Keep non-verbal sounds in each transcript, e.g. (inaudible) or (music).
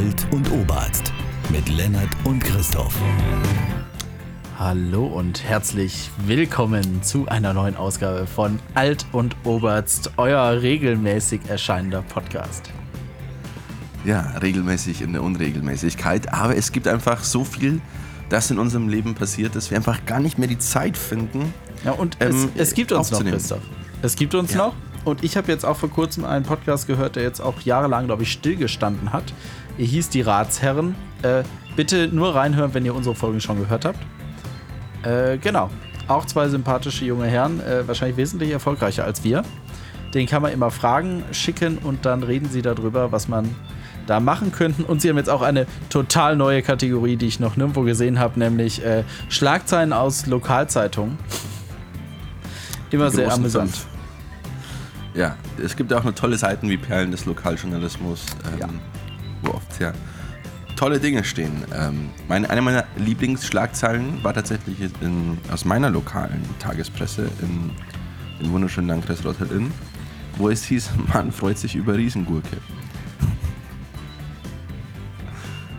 Alt und Oberarzt mit Lennart und Christoph. Hallo und herzlich willkommen zu einer neuen Ausgabe von Alt und Oberst, euer regelmäßig erscheinender Podcast. Ja, regelmäßig in der Unregelmäßigkeit, aber es gibt einfach so viel, das in unserem Leben passiert, dass wir einfach gar nicht mehr die Zeit finden. Ja, und ähm, es, es, gibt uns noch, Christoph. Es gibt uns ja. noch. Und ich habe jetzt auch vor kurzem einen Podcast gehört, der jetzt auch jahrelang, glaube ich, stillgestanden hat. Er hieß Die Ratsherren. Äh, bitte nur reinhören, wenn ihr unsere Folgen schon gehört habt. Äh, genau. Auch zwei sympathische junge Herren, äh, wahrscheinlich wesentlich erfolgreicher als wir. Den kann man immer Fragen schicken und dann reden sie darüber, was man da machen könnte. Und sie haben jetzt auch eine total neue Kategorie, die ich noch nirgendwo gesehen habe, nämlich äh, Schlagzeilen aus Lokalzeitungen. Immer sehr amüsant. Fünf. Ja, es gibt auch noch tolle Seiten wie Perlen des Lokaljournalismus, ähm, ja. Wo oft sehr tolle Dinge stehen. Ähm, meine, eine meiner Lieblingsschlagzeilen war tatsächlich in, aus meiner lokalen Tagespresse in, im wunderschönen Landkreis Rotterdam, wo es hieß, (laughs) man freut sich über Riesengurke.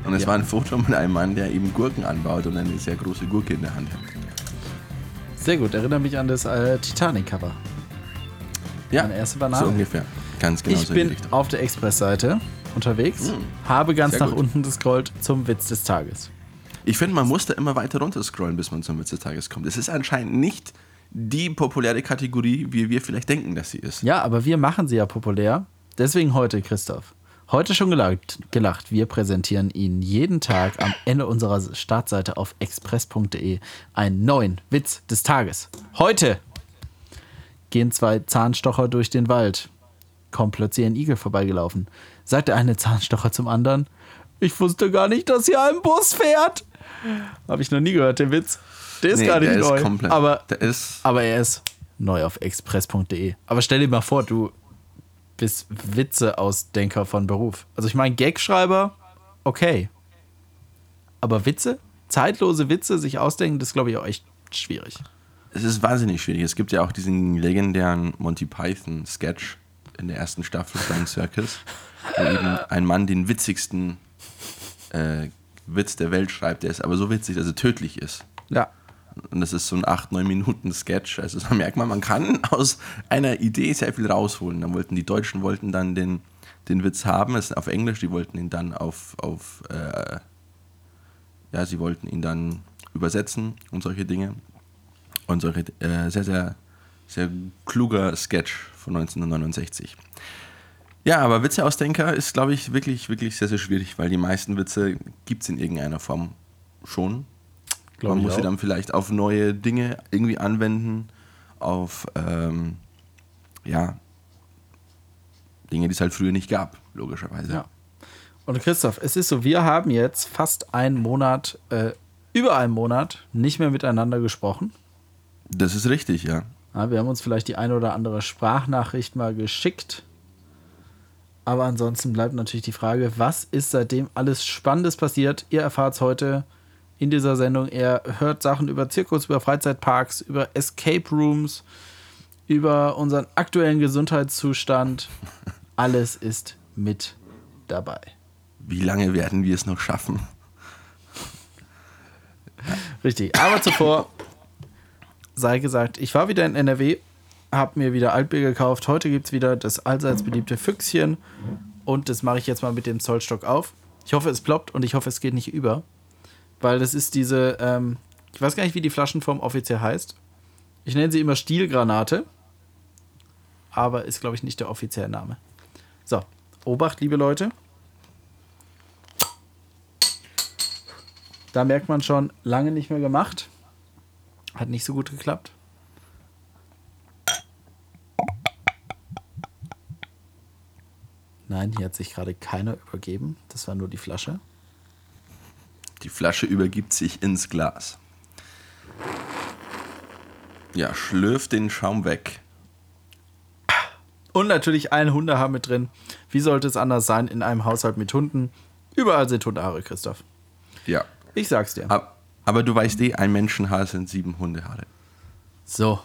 Und es ja. war ein Foto mit einem Mann, der eben Gurken anbaut und eine sehr große Gurke in der Hand hat. Sehr gut, erinnert mich an das äh, Titanic-Cover. Ja, Meine erste Banane. so ungefähr. Ganz genau Ich so bin auf der Express-Seite unterwegs, hm. habe ganz nach unten gescrollt zum Witz des Tages. Ich finde, man muss da immer weiter runter scrollen, bis man zum Witz des Tages kommt. Es ist anscheinend nicht die populäre Kategorie, wie wir vielleicht denken, dass sie ist. Ja, aber wir machen sie ja populär. Deswegen heute, Christoph. Heute schon gelacht, gelacht. Wir präsentieren Ihnen jeden Tag am Ende unserer Startseite auf express.de einen neuen Witz des Tages. Heute gehen zwei Zahnstocher durch den Wald. Kommt plötzlich ein Igel vorbeigelaufen. Sagt der eine Zahnstocher zum anderen: Ich wusste gar nicht, dass hier ein Bus fährt. Habe ich noch nie gehört, den Witz. Der ist nee, gar nicht neu. Ist komplett, aber, ist aber er ist neu auf express.de. Aber stell dir mal vor, du bist Witze-Ausdenker von Beruf. Also ich meine, Gagschreiber, okay. Aber Witze, zeitlose Witze sich ausdenken, das glaube ich auch echt schwierig es ist wahnsinnig schwierig. Es gibt ja auch diesen legendären Monty Python Sketch in der ersten Staffel Flying Circus, (laughs) wo eben ein Mann den witzigsten äh, Witz der Welt schreibt, der ist aber so witzig, dass er tödlich ist. Ja. Und das ist so ein 8, 9 Minuten Sketch. Also da merkt man, man kann aus einer Idee sehr viel rausholen. Dann wollten die Deutschen wollten dann den, den Witz haben, es auf Englisch, die wollten ihn dann auf, auf äh, ja, sie wollten ihn dann übersetzen und solche Dinge. Und so äh, sehr, sehr, sehr kluger Sketch von 1969. Ja, aber Witzeausdenker ist, glaube ich, wirklich, wirklich sehr, sehr schwierig, weil die meisten Witze gibt es in irgendeiner Form schon. Glaub Man muss auch. sie dann vielleicht auf neue Dinge irgendwie anwenden, auf ähm, ja, Dinge, die es halt früher nicht gab, logischerweise. Ja. Und Christoph, es ist so, wir haben jetzt fast einen Monat, äh, über einen Monat nicht mehr miteinander gesprochen. Das ist richtig, ja. ja. Wir haben uns vielleicht die eine oder andere Sprachnachricht mal geschickt. Aber ansonsten bleibt natürlich die Frage, was ist seitdem alles Spannendes passiert? Ihr erfahrt es heute in dieser Sendung. Ihr hört Sachen über Zirkus, über Freizeitparks, über Escape Rooms, über unseren aktuellen Gesundheitszustand. (laughs) Alles ist mit dabei. Wie lange werden wir es noch schaffen? Richtig. Aber zuvor sei gesagt, ich war wieder in NRW, habe mir wieder Altbier gekauft. Heute gibt es wieder das allseits beliebte Füchschen. Und das mache ich jetzt mal mit dem Zollstock auf. Ich hoffe, es ploppt und ich hoffe, es geht nicht über. Weil das ist diese, ähm, ich weiß gar nicht, wie die Flaschenform offiziell heißt. Ich nenne sie immer Stielgranate. Aber ist, glaube ich, nicht der offizielle Name. So, Obacht, liebe Leute. Da merkt man schon, lange nicht mehr gemacht. Hat nicht so gut geklappt. Nein, hier hat sich gerade keiner übergeben. Das war nur die Flasche. Die Flasche übergibt sich ins Glas. Ja, schlürft den Schaum weg. Und natürlich ein Hundehaar mit drin. Wie sollte es anders sein in einem Haushalt mit Hunden? Überall sind Hundehaare, Christoph. Ja. Ich sag's dir. Ab aber du weißt eh, ein Menschenhaar sind sieben Hundehaare. So.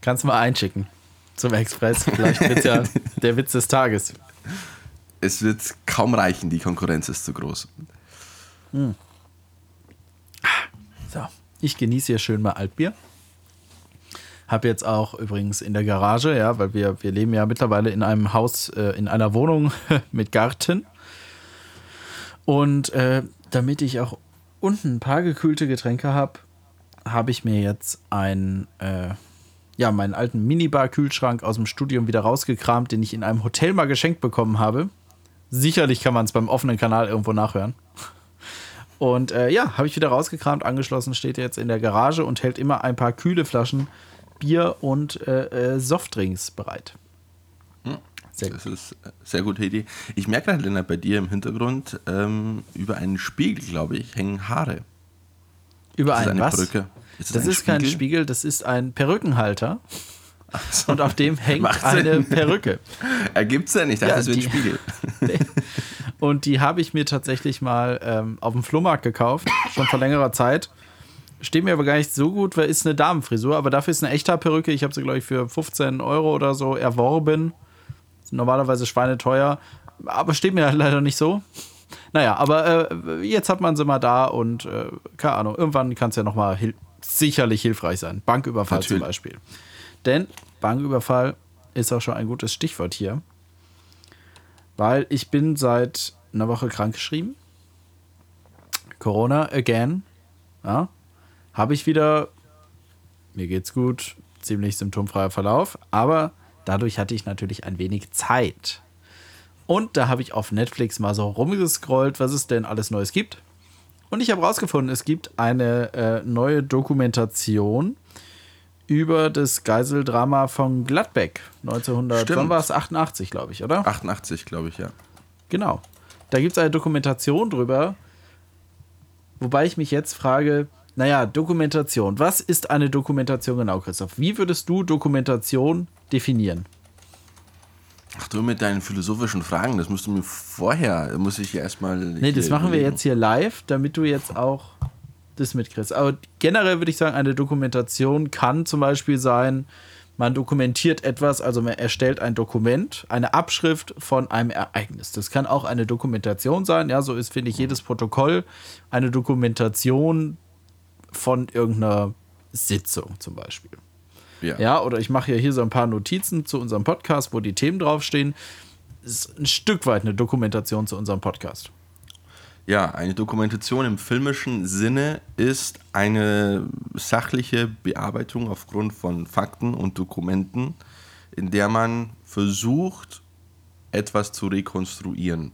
Kannst du mal einschicken zum Express. Vielleicht wird ja (laughs) der Witz des Tages. es wird kaum reichen, die Konkurrenz ist zu groß. So, ich genieße hier schön mal Altbier. Habe jetzt auch übrigens in der Garage, ja, weil wir, wir leben ja mittlerweile in einem Haus, äh, in einer Wohnung (laughs) mit Garten. Und äh, damit ich auch unten ein paar gekühlte Getränke habe, habe ich mir jetzt ein, äh, ja, meinen alten Minibar-Kühlschrank aus dem Studium wieder rausgekramt, den ich in einem Hotel mal geschenkt bekommen habe. Sicherlich kann man es beim offenen Kanal irgendwo nachhören. Und äh, ja, habe ich wieder rausgekramt, angeschlossen, steht jetzt in der Garage und hält immer ein paar kühle Flaschen Bier und äh, äh, Softdrinks bereit. Sehr Das ist eine sehr gute Idee. Ich merke gerade, Lennart, bei dir im Hintergrund ähm, über einen Spiegel, glaube ich, hängen Haare. Über Ist das einen eine was? Perücke? Ist Das ein ist kein Spiegel, das ist ein Perückenhalter. so. Und auf dem hängt Macht eine Sinn. Perücke. (laughs) Ergibt's denn? Ich dachte, Ja, das wäre ein Spiegel. (laughs) Und die habe ich mir tatsächlich mal ähm, auf dem Flohmarkt gekauft, schon vor längerer Zeit. Steht mir aber gar nicht so gut, weil ist eine Damenfrisur, aber dafür ist eine echte Perücke. Ich habe sie, glaube ich, für 15 Euro oder so erworben. Sind normalerweise schweineteuer, aber steht mir halt leider nicht so. Naja, aber äh, jetzt hat man sie mal da und äh, keine Ahnung, irgendwann kann es ja nochmal hil sicherlich hilfreich sein. Banküberfall zum Natürlich. Beispiel. Denn Banküberfall ist auch schon ein gutes Stichwort hier. Weil ich bin seit einer Woche krankgeschrieben. Corona again. Ja. Habe ich wieder, mir geht's gut, ziemlich symptomfreier Verlauf, aber dadurch hatte ich natürlich ein wenig Zeit. Und da habe ich auf Netflix mal so rumgescrollt, was es denn alles Neues gibt. Und ich habe rausgefunden, es gibt eine äh, neue Dokumentation über das Geiseldrama von Gladbeck 1900, Stimmt. wann war es? 88, glaube ich, oder? 88, glaube ich, ja. Genau. Da gibt es eine Dokumentation drüber, wobei ich mich jetzt frage, naja, Dokumentation. Was ist eine Dokumentation genau, Christoph? Wie würdest du Dokumentation definieren? Ach du mit deinen philosophischen Fragen, das musst du mir vorher, muss ich ja erstmal. Nee, das machen wir jetzt hier live, damit du jetzt auch das mitkriegst. Aber generell würde ich sagen, eine Dokumentation kann zum Beispiel sein, man dokumentiert etwas, also man erstellt ein Dokument, eine Abschrift von einem Ereignis. Das kann auch eine Dokumentation sein. Ja, so ist, finde ich, jedes Protokoll eine Dokumentation von irgendeiner Sitzung zum Beispiel. Ja. Ja, oder ich mache ja hier so ein paar Notizen zu unserem Podcast, wo die Themen draufstehen. Das ist ein Stück weit eine Dokumentation zu unserem Podcast. Ja, eine Dokumentation im filmischen Sinne ist eine sachliche Bearbeitung aufgrund von Fakten und Dokumenten, in der man versucht, etwas zu rekonstruieren.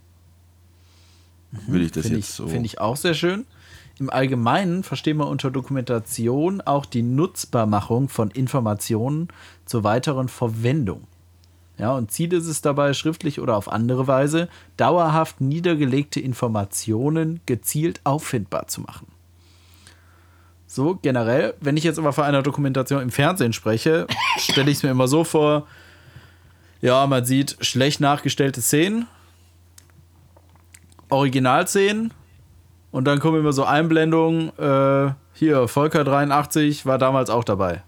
Würde ich das Finde ich, jetzt so. finde ich auch sehr schön. Im Allgemeinen verstehen wir unter Dokumentation auch die Nutzbarmachung von Informationen zur weiteren Verwendung. Ja, und Ziel ist es dabei, schriftlich oder auf andere Weise dauerhaft niedergelegte Informationen gezielt auffindbar zu machen. So generell, wenn ich jetzt aber von einer Dokumentation im Fernsehen spreche, (laughs) stelle ich es mir immer so vor, ja, man sieht schlecht nachgestellte Szenen, Originalszenen und dann kommen immer so Einblendungen, äh, hier, Volker 83 war damals auch dabei.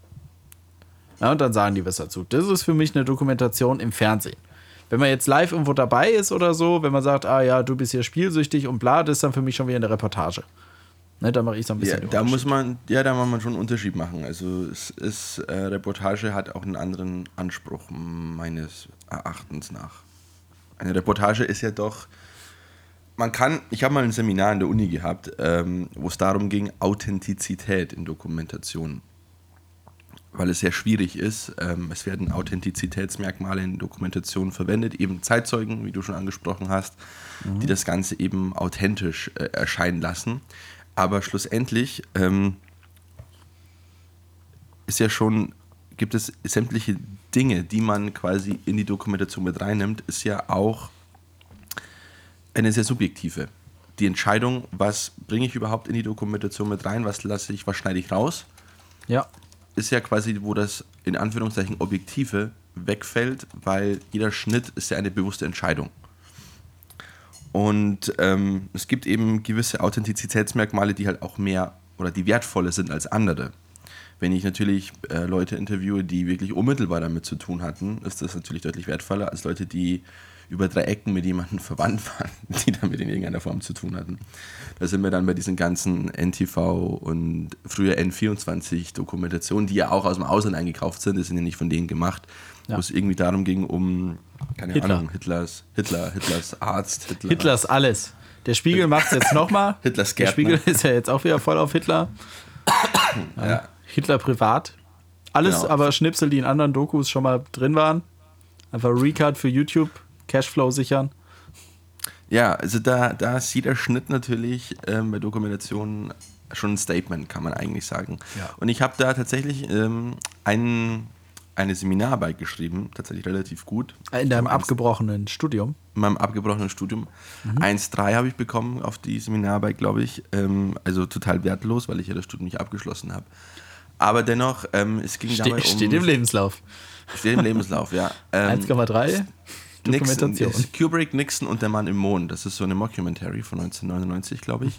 Ja, und dann sagen die was dazu. Das ist für mich eine Dokumentation im Fernsehen. Wenn man jetzt live irgendwo dabei ist oder so, wenn man sagt, ah ja, du bist hier spielsüchtig und bla, das ist dann für mich schon wieder eine Reportage. Ne, da mache ich so ein Ja, bisschen. den da muss man, ja, da muss man schon einen Unterschied machen. Also es ist, äh, Reportage hat auch einen anderen Anspruch, meines Erachtens nach. Eine Reportage ist ja doch, man kann, ich habe mal ein Seminar in der Uni gehabt, ähm, wo es darum ging, Authentizität in Dokumentationen. Weil es sehr schwierig ist. Ähm, es werden Authentizitätsmerkmale in Dokumentationen verwendet, eben Zeitzeugen, wie du schon angesprochen hast, die das Ganze eben authentisch äh, erscheinen lassen. Aber schlussendlich ähm, ist ja schon, gibt es sämtliche Dinge, die man quasi in die Dokumentation mit reinnimmt, ist ja auch eine sehr subjektive. Die Entscheidung, was bringe ich überhaupt in die Dokumentation mit rein, was lasse ich, was schneide ich raus, Ja, ist ja quasi, wo das in Anführungszeichen Objektive wegfällt, weil jeder Schnitt ist ja eine bewusste Entscheidung. Und ähm, es gibt eben gewisse Authentizitätsmerkmale, die halt auch mehr oder die wertvoller sind als andere. Wenn ich natürlich äh, Leute interviewe, die wirklich unmittelbar damit zu tun hatten, ist das natürlich deutlich wertvoller als Leute, die über drei Ecken mit jemandem (laughs) verwandt waren, die damit in irgendeiner Form zu tun hatten. Da sind wir dann bei diesen ganzen NTV und früher N24 Dokumentationen, die ja auch aus dem Ausland eingekauft sind, das sind ja nicht von denen gemacht, Ja. wo es irgendwie darum ging, um, keine Hitler. Ahnung, Hitlers, Hitler, Hitlers Arzt, Hitler. Hitlers alles. Der Spiegel macht es jetzt nochmal. (laughs) Hitlers Der Gärtner. Spiegel ist ja jetzt auch wieder voll auf Hitler. (coughs) Ja. Hitler privat. Alles Genau. aber Schnipsel, die in anderen Dokus schon mal drin waren. Einfach Recut für YouTube, Cashflow sichern. Ja, also da, da ist jeder Schnitt natürlich ähm, bei Dokumentationen schon ein Statement, kann man eigentlich sagen. Ja. Und ich habe da tatsächlich ähm, ein, eine Seminararbeit geschrieben, tatsächlich relativ gut. In deinem abgebrochenen Studium. in meinem abgebrochenen Studium. 1,3 habe ich bekommen auf die Seminararbeit, glaube ich. Ähm, also total wertlos, weil ich ja das Studium nicht abgeschlossen habe. Aber dennoch, ähm, es ging Ste dabei um... steht im Lebenslauf. Steht im Lebenslauf, ja. (laughs) Ähm, 1,3 Nixon, Dokumentation. ist Kubrick, Nixon und der Mann im Mond. Das ist so eine Mockumentary von 1999, glaube ich.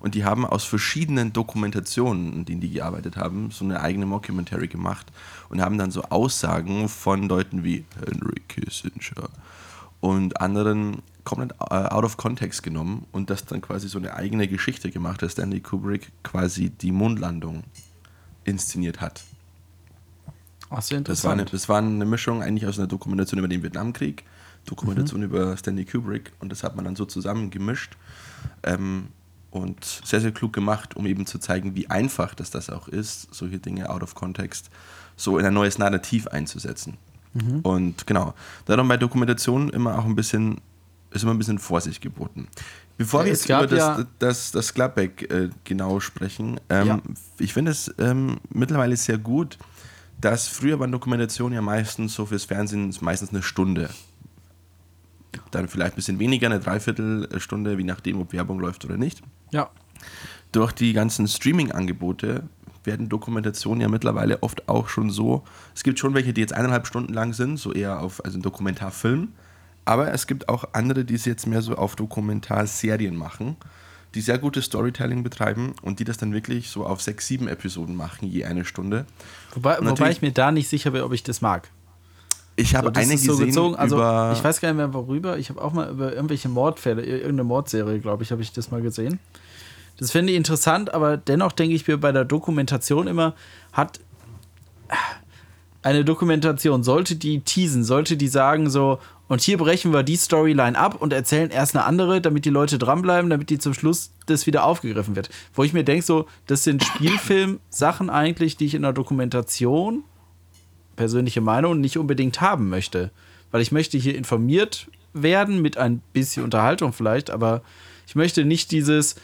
Und die haben aus verschiedenen Dokumentationen, in denen die gearbeitet haben, so eine eigene Mockumentary gemacht und haben dann so Aussagen von Leuten wie Henry Kissinger und anderen komplett äh, out of context genommen und das dann quasi so eine eigene Geschichte gemacht, dass Stanley Kubrick quasi die Mondlandung inszeniert hat. Ach, sehr Das war, eine, interessant. das war eine Mischung eigentlich aus einer Dokumentation über den Vietnamkrieg, Dokumentation über Stanley Kubrick und das hat man dann so zusammen gemischt ähm, und sehr, sehr klug gemacht, um eben zu zeigen, wie einfach das, das auch ist, solche Dinge out of context so in ein neues Narrativ einzusetzen. Und genau, darum bei Dokumentationen immer auch ein bisschen, ist immer ein bisschen Vorsicht geboten. Bevor Ja, wir jetzt über das, ja- das, das Gladbeck äh, genau sprechen, ähm, Ja. ich finde es ähm, mittlerweile sehr gut, dass früher waren Dokumentationen ja meistens so fürs Fernsehen meistens eine Stunde. Dann vielleicht ein bisschen weniger, eine Dreiviertelstunde, je nachdem, ob Werbung läuft oder nicht. Ja. Durch die ganzen Streaming-Angebote werden Dokumentationen ja mittlerweile oft auch schon so. Es gibt schon welche, die jetzt eineinhalb Stunden lang sind, so eher auf also ein Dokumentarfilm. Aber es gibt auch andere, die es jetzt mehr so auf Dokumentarserien machen, die sehr gutes Storytelling betreiben und die das dann wirklich so auf sechs, sieben Episoden machen, je eine Stunde. Wobei, wobei ich mir da nicht sicher bin, ob ich das mag. Ich habe So, das eine so gesehen gezogen, also über ich weiß gar nicht mehr worüber. Ich habe auch mal über irgendwelche Mordfälle, irgendeine Mordserie, glaube ich, habe ich das mal gesehen. Das finde ich interessant, aber dennoch denke ich mir bei der Dokumentation immer, hat eine Dokumentation, sollte die teasen, sollte die sagen so, und hier brechen wir die Storyline ab und erzählen erst eine andere, damit die Leute dranbleiben, damit die zum Schluss das wieder aufgegriffen wird. Wo ich mir denke, so, das sind Spielfilm-Sachen (coughs) eigentlich, die ich in der Dokumentation persönliche Meinung nicht unbedingt haben möchte. Weil ich möchte hier informiert werden mit ein bisschen Unterhaltung vielleicht, aber ich möchte nicht dieses,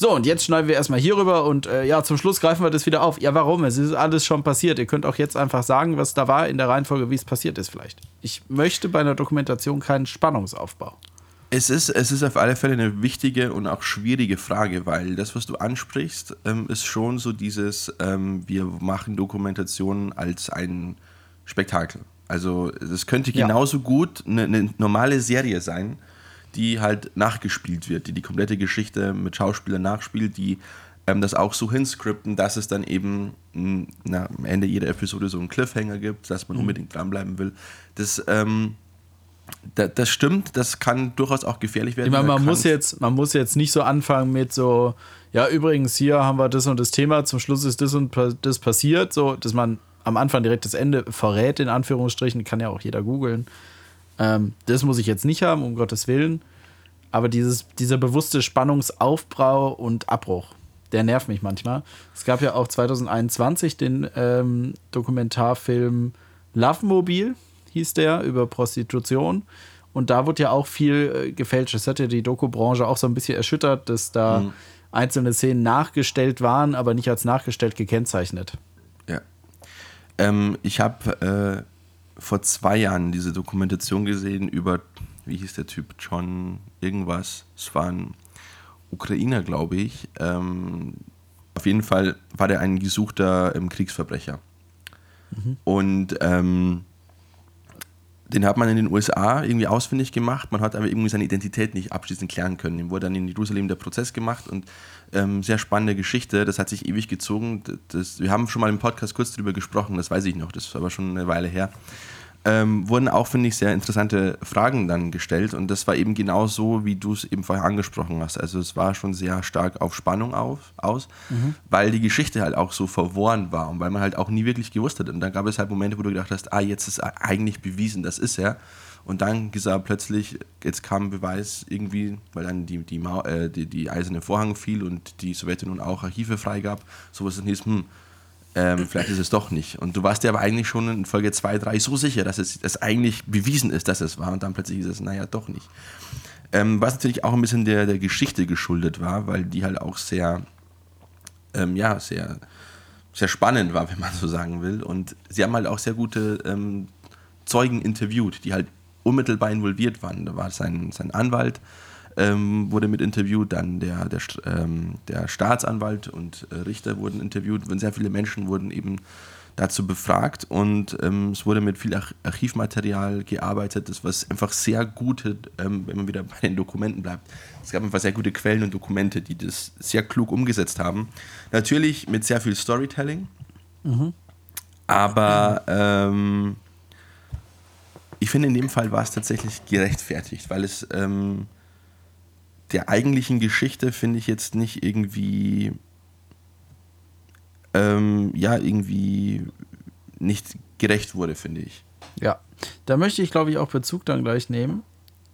so und jetzt schneiden wir erstmal hier rüber und äh, ja, zum Schluss greifen wir das wieder auf. Ja, warum? Es ist alles schon passiert. Ihr könnt auch jetzt einfach sagen, was da war in der Reihenfolge, wie es passiert ist vielleicht. Ich möchte bei einer Dokumentation keinen Spannungsaufbau. Es ist, es ist auf alle Fälle eine wichtige und auch schwierige Frage, weil das, was du ansprichst, ähm, ist schon so dieses, ähm, wir machen Dokumentationen als ein Spektakel. Also es könnte Ja. genauso gut eine, eine normale Serie sein, die halt nachgespielt wird, die die komplette Geschichte mit Schauspielern nachspielt, die ähm, das auch so hinscripten, dass es dann eben na, am Ende jeder Episode so einen Cliffhanger gibt, dass man unbedingt dranbleiben will. Das ähm, da, das stimmt, das kann durchaus auch gefährlich werden. Ich meine, man muss jetzt, man muss jetzt nicht so anfangen mit so, ja, übrigens, hier haben wir das und das Thema, zum Schluss ist das und das passiert, so, dass man am Anfang direkt das Ende verrät, in Anführungsstrichen, kann ja auch jeder googeln. Ähm, das muss ich jetzt nicht haben, um Gottes Willen. Aber dieses, dieser bewusste Spannungsaufbau und Abbruch, der nervt mich manchmal. Es gab ja auch 2021 den ähm, Dokumentarfilm Love Mobile, hieß der, über Prostitution. Und da wurde ja auch viel äh, gefälscht. Das hat ja die Doku-Branche auch so ein bisschen erschüttert, dass da Mhm. einzelne Szenen nachgestellt waren, aber nicht als nachgestellt gekennzeichnet. Ja. Ähm, ich habe äh, vor zwei Jahren diese Dokumentation gesehen über, wie hieß der Typ, John irgendwas. Es war ein Ukrainer, glaube ich. Ähm, auf jeden Fall war der ein gesuchter ähm, Kriegsverbrecher. Und ähm, den hat man in den USA irgendwie ausfindig gemacht, man hat aber irgendwie seine Identität nicht abschließend klären können. Ihm wurde dann in Jerusalem der Prozess gemacht und ähm, sehr spannende Geschichte, das hat sich ewig gezogen. Das, wir haben schon mal im Podcast kurz darüber gesprochen, das weiß ich noch, das ist aber schon eine Weile her ähm, wurden auch, finde ich, sehr interessante Fragen dann gestellt. Und das war eben genau so, wie du es eben vorher angesprochen hast. Also es war schon sehr stark auf Spannung auf, aus, mhm. weil die Geschichte halt auch so verworren war und weil man halt auch nie wirklich gewusst hat. Und dann gab es halt Momente, wo du gedacht hast, ah, jetzt ist eigentlich bewiesen, das ist er. Und dann gesagt plötzlich, jetzt kam Beweis irgendwie, weil dann die, die, äh, die, die eiserne Vorhang fiel und die Sowjetunion auch Archive freigab, sowas dann hieß, hm, ähm, vielleicht ist es doch nicht. Und du warst dir aber eigentlich schon in Folge 2, 3 so sicher, dass es dass eigentlich bewiesen ist, dass es war. Und dann plötzlich ist es, naja, doch nicht. Ähm, was natürlich auch ein bisschen der, der Geschichte geschuldet war, weil die halt auch sehr, ähm, ja, sehr, sehr spannend war, (laughs) wenn man so sagen will. Und sie haben halt auch sehr gute ähm, Zeugen interviewt, die halt unmittelbar involviert waren. Da war sein, sein Anwalt, ähm, wurde mit interviewt, dann der, der, ähm, der Staatsanwalt und äh, Richter wurden interviewt und sehr viele Menschen wurden eben dazu befragt und ähm, es wurde mit viel Arch Archivmaterial gearbeitet, das was einfach sehr gute, ähm, wenn man wieder (laughs) bei den Dokumenten bleibt, es gab einfach sehr gute Quellen und Dokumente, die das sehr klug umgesetzt haben. Natürlich mit sehr viel Storytelling, mhm. aber ähm, ich finde in dem Fall war es tatsächlich gerechtfertigt, weil es ähm, der eigentlichen Geschichte finde ich jetzt nicht irgendwie, ähm, ja, irgendwie nicht gerecht wurde, finde ich. Ja, da möchte ich, glaube ich, auch Bezug dann gleich nehmen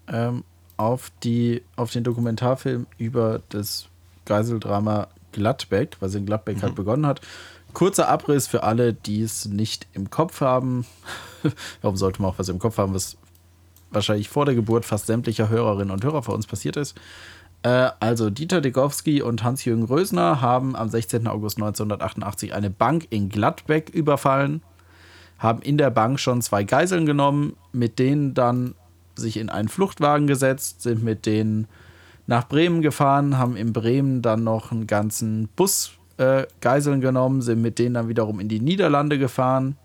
ähm, auf, die, auf den Dokumentarfilm über das Geiseldrama Gladbeck, was in Gladbeck halt mhm. halt begonnen hat. Kurzer Abriss für alle, die es nicht im Kopf haben. (laughs) Warum sollte man auch was im Kopf haben, was wahrscheinlich vor der Geburt fast sämtlicher Hörerinnen und Hörer vor uns passiert ist. Äh, also Dieter Degowski und Hans-Jürgen Rösner haben am 16. August 1988 eine Bank in Gladbeck überfallen, haben in der Bank schon zwei Geiseln genommen, mit denen dann sich in einen Fluchtwagen gesetzt, sind mit denen nach Bremen gefahren, haben in Bremen dann noch einen ganzen Bus äh, Geiseln genommen, sind mit denen dann wiederum in die Niederlande gefahren,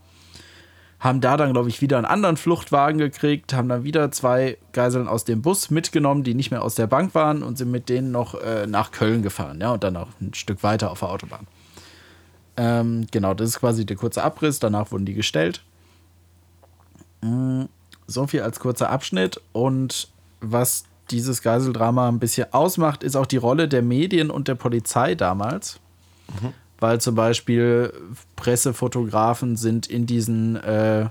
haben da dann, glaube ich, wieder einen anderen Fluchtwagen gekriegt, haben dann wieder zwei Geiseln aus dem Bus mitgenommen, die nicht mehr aus der Bank waren und sind mit denen noch äh, nach Köln gefahren, ja, und dann auch ein Stück weiter auf der Autobahn. Ähm, genau, das ist quasi der kurze Abriss, danach wurden die gestellt. Mm, so viel als kurzer Abschnitt und was dieses Geiseldrama ein bisschen ausmacht, ist auch die Rolle der Medien und der Polizei damals. Mhm weil zum Beispiel Pressefotografen sind in diesen äh,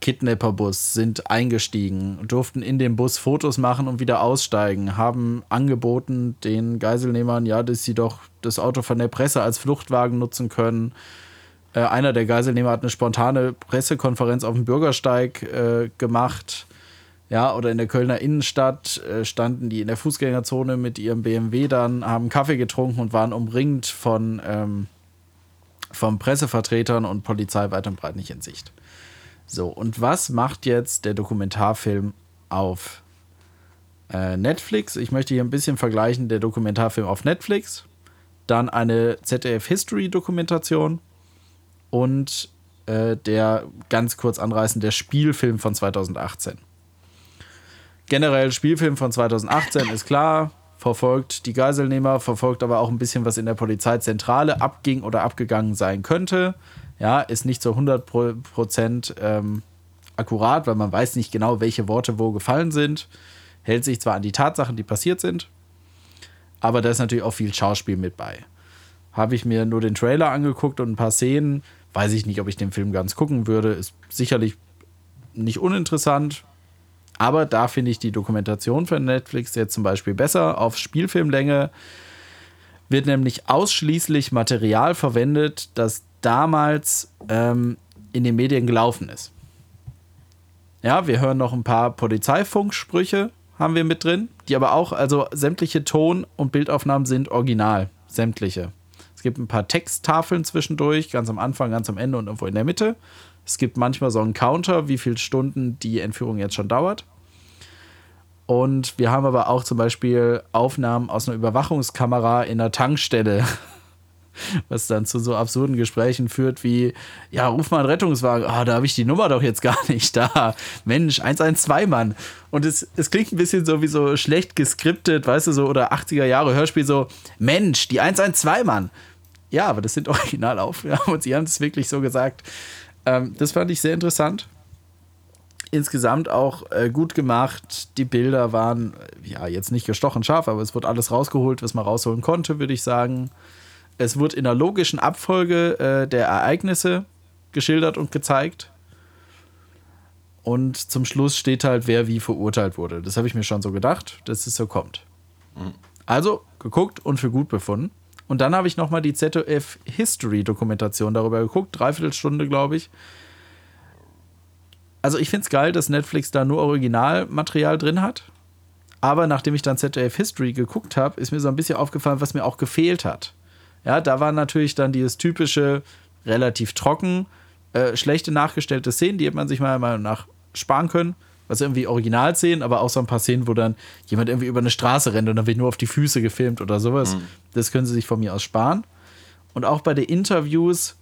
Kidnapper-Bus, sind eingestiegen, durften in dem Bus Fotos machen und wieder aussteigen, haben angeboten den Geiselnehmern, ja, dass sie doch das Auto von der Presse als Fluchtwagen nutzen können. Äh, einer der Geiselnehmer hat eine spontane Pressekonferenz auf dem Bürgersteig äh, gemacht ja, oder in der Kölner Innenstadt äh, standen die in der Fußgängerzone mit ihrem BMW dann, haben Kaffee getrunken und waren umringt von, ähm, von Pressevertretern und Polizei weit und breit nicht in Sicht. So, und was macht jetzt der Dokumentarfilm auf äh, Netflix? Ich möchte hier ein bisschen vergleichen, der Dokumentarfilm auf Netflix, dann eine ZDF-History-Dokumentation und äh, der ganz kurz anreißen, der Spielfilm von 2018 generell Spielfilm von 2018 ist klar, verfolgt die Geiselnehmer, verfolgt aber auch ein bisschen, was in der Polizeizentrale abging oder abgegangen sein könnte. Ja, ist nicht so 100 Prozent ähm, akkurat, weil man weiß nicht genau, welche Worte wo gefallen sind. Hält sich zwar an die Tatsachen, die passiert sind, aber da ist natürlich auch viel Schauspiel mit bei. Habe ich mir nur den Trailer angeguckt und ein paar Szenen, weiß ich nicht, ob ich den Film ganz gucken würde. Ist sicherlich nicht uninteressant, aber da finde ich die Dokumentation für Netflix jetzt zum Beispiel besser. Auf Spielfilmlänge wird nämlich ausschließlich Material verwendet, das damals ähm, in den Medien gelaufen ist. Ja, wir hören noch ein paar Polizeifunksprüche, haben wir mit drin, die aber auch, also sämtliche Ton- und Bildaufnahmen sind original. Sämtliche. Es gibt ein paar Texttafeln zwischendurch, ganz am Anfang, ganz am Ende und irgendwo in der Mitte. Es gibt manchmal so einen Counter, wie viele Stunden die Entführung jetzt schon dauert. Und wir haben aber auch zum Beispiel Aufnahmen aus einer Überwachungskamera in einer Tankstelle. (laughs) was dann zu so absurden Gesprächen führt wie, ja, ruf mal einen Rettungswagen, ah, da habe ich die Nummer doch jetzt gar nicht da. Mensch, 112 Mann. Und es, es klingt ein bisschen so wie so schlecht geskriptet, weißt du, so, oder 80er Jahre Hörspiel so, Mensch, die 112 Mann. Ja, aber das sind (laughs) Originalaufnahmen und sie haben es wirklich so gesagt. Ähm, das fand ich sehr interessant. Insgesamt auch äh, gut gemacht. Die Bilder waren, ja, jetzt nicht gestochen scharf, aber es wurde alles rausgeholt, was man rausholen konnte, würde ich sagen. Es wird in der logischen Abfolge äh, der Ereignisse geschildert und gezeigt. Und zum Schluss steht halt, wer wie verurteilt wurde. Das habe ich mir schon so gedacht, dass es so kommt. Mhm. Also geguckt und für gut befunden. Und dann habe ich nochmal die ZDF History Dokumentation darüber geguckt, dreiviertel Stunde, glaube ich. Also ich finde es geil, dass Netflix da nur Originalmaterial drin hat. Aber nachdem ich dann ZDF History geguckt habe, ist mir so ein bisschen aufgefallen, was mir auch gefehlt hat. Ja, da war natürlich dann dieses typische, relativ trocken, äh, schlechte nachgestellte Szenen, die hätte man sich meiner Meinung nach sparen können. Was irgendwie Originalszenen, aber auch so ein paar Szenen, wo dann jemand irgendwie über eine Straße rennt und dann wird nur auf die Füße gefilmt oder sowas. Mhm. Das können sie sich von mir aus sparen. Und auch bei den Interviews,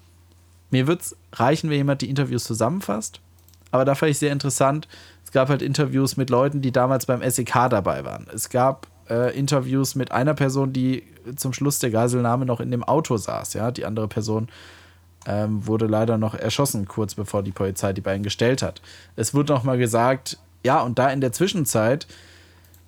mir wird es reichen, wenn jemand die Interviews zusammenfasst. Aber da fand ich sehr interessant. Es gab halt Interviews mit Leuten, die damals beim SEK dabei waren. Es gab äh, Interviews mit einer Person, die zum Schluss der Geiselnahme noch in dem Auto saß. Ja, die andere Person ähm, wurde leider noch erschossen, kurz bevor die Polizei die beiden gestellt hat. Es wurde noch mal gesagt, ja, und da in der Zwischenzeit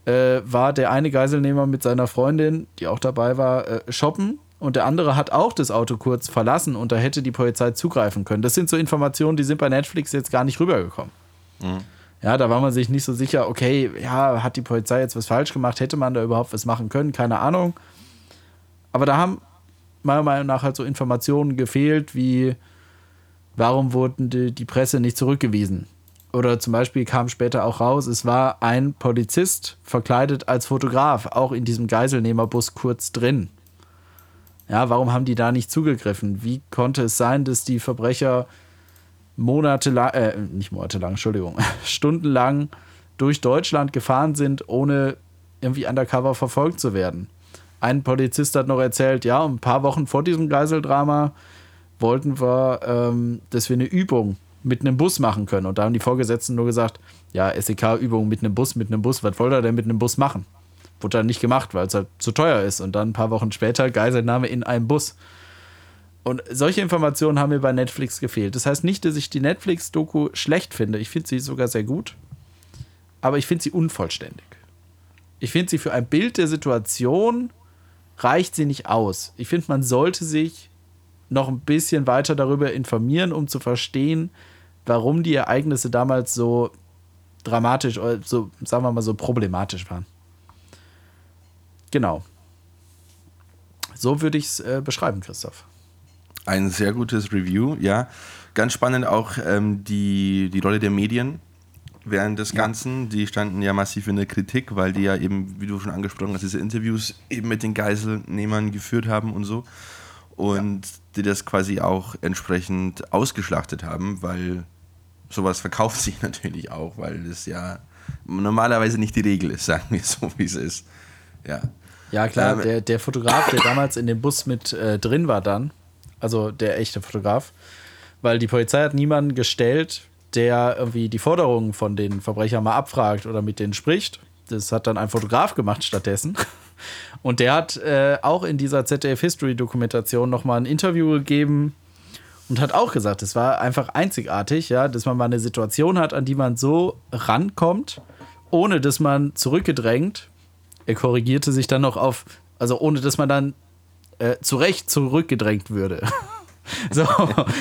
äh, war der eine Geiselnehmer mit seiner Freundin, die auch dabei war, äh, shoppen und der andere hat auch das Auto kurz verlassen und da hätte die Polizei zugreifen können. Das sind so Informationen, die sind bei Netflix jetzt gar nicht rübergekommen. Mhm. Ja, da war man sich nicht so sicher, okay, ja, hat die Polizei jetzt was falsch gemacht? Hätte man da überhaupt was machen können? Keine Ahnung. Aber da haben meiner Meinung nach halt so Informationen gefehlt, wie warum wurden die, die Presse nicht zurückgewiesen? Oder zum Beispiel kam später auch raus, es war ein Polizist verkleidet als Fotograf, auch in diesem Geiselnehmerbus kurz drin. Ja, warum haben die da nicht zugegriffen? Wie konnte es sein, dass die Verbrecher monatelang, äh, nicht monatelang, Entschuldigung, (laughs) stundenlang durch Deutschland gefahren sind, ohne irgendwie undercover verfolgt zu werden. Ein Polizist hat noch erzählt, ja, ein paar Wochen vor diesem Geiseldrama wollten wir, ähm, dass wir eine Übung mit einem Bus machen können. Und da haben die Vorgesetzten nur gesagt, ja, SEK-Übung mit einem Bus, mit einem Bus, was wollt ihr denn mit einem Bus machen? Wurde dann nicht gemacht, weil es halt zu teuer ist. Und dann ein paar Wochen später Geiselnahme in einem Bus. Und solche Informationen haben mir bei Netflix gefehlt. Das heißt nicht, dass ich die Netflix-Doku schlecht finde. Ich finde sie sogar sehr gut. Aber ich finde sie unvollständig. Ich finde sie für ein Bild der Situation reicht sie nicht aus. Ich finde, man sollte sich noch ein bisschen weiter darüber informieren, um zu verstehen, warum die Ereignisse damals so dramatisch, so, sagen wir mal, so problematisch waren. Genau. So würde ich es äh, beschreiben, Christoph. Ein sehr gutes Review, ja. Ganz spannend auch ähm, die, die Rolle der Medien während des Ganzen. Die standen ja massiv in der Kritik, weil die ja eben, wie du schon angesprochen hast, diese Interviews eben mit den Geiselnehmern geführt haben und so. Und ja. die das quasi auch entsprechend ausgeschlachtet haben, weil sowas verkauft (laughs) sich natürlich auch, weil das ja normalerweise nicht die Regel ist, (laughs) sagen wir so, wie es ist. Ja. Ja, klar, ähm, der, der Fotograf, der damals in dem Bus mit äh, drin war dann, also der echte Fotograf, weil die Polizei hat niemanden gestellt, der irgendwie die Forderungen von den Verbrechern mal abfragt oder mit denen spricht. Das hat dann ein Fotograf gemacht stattdessen. Und der hat äh, auch in dieser ZDF History Dokumentation nochmal ein Interview gegeben und hat auch gesagt, es war einfach einzigartig, ja, dass man mal eine Situation hat, an die man so rankommt, ohne dass man zurückgedrängt. Er korrigierte sich dann noch auf, also ohne dass man dann äh, zu Recht zurückgedrängt würde. (laughs) so,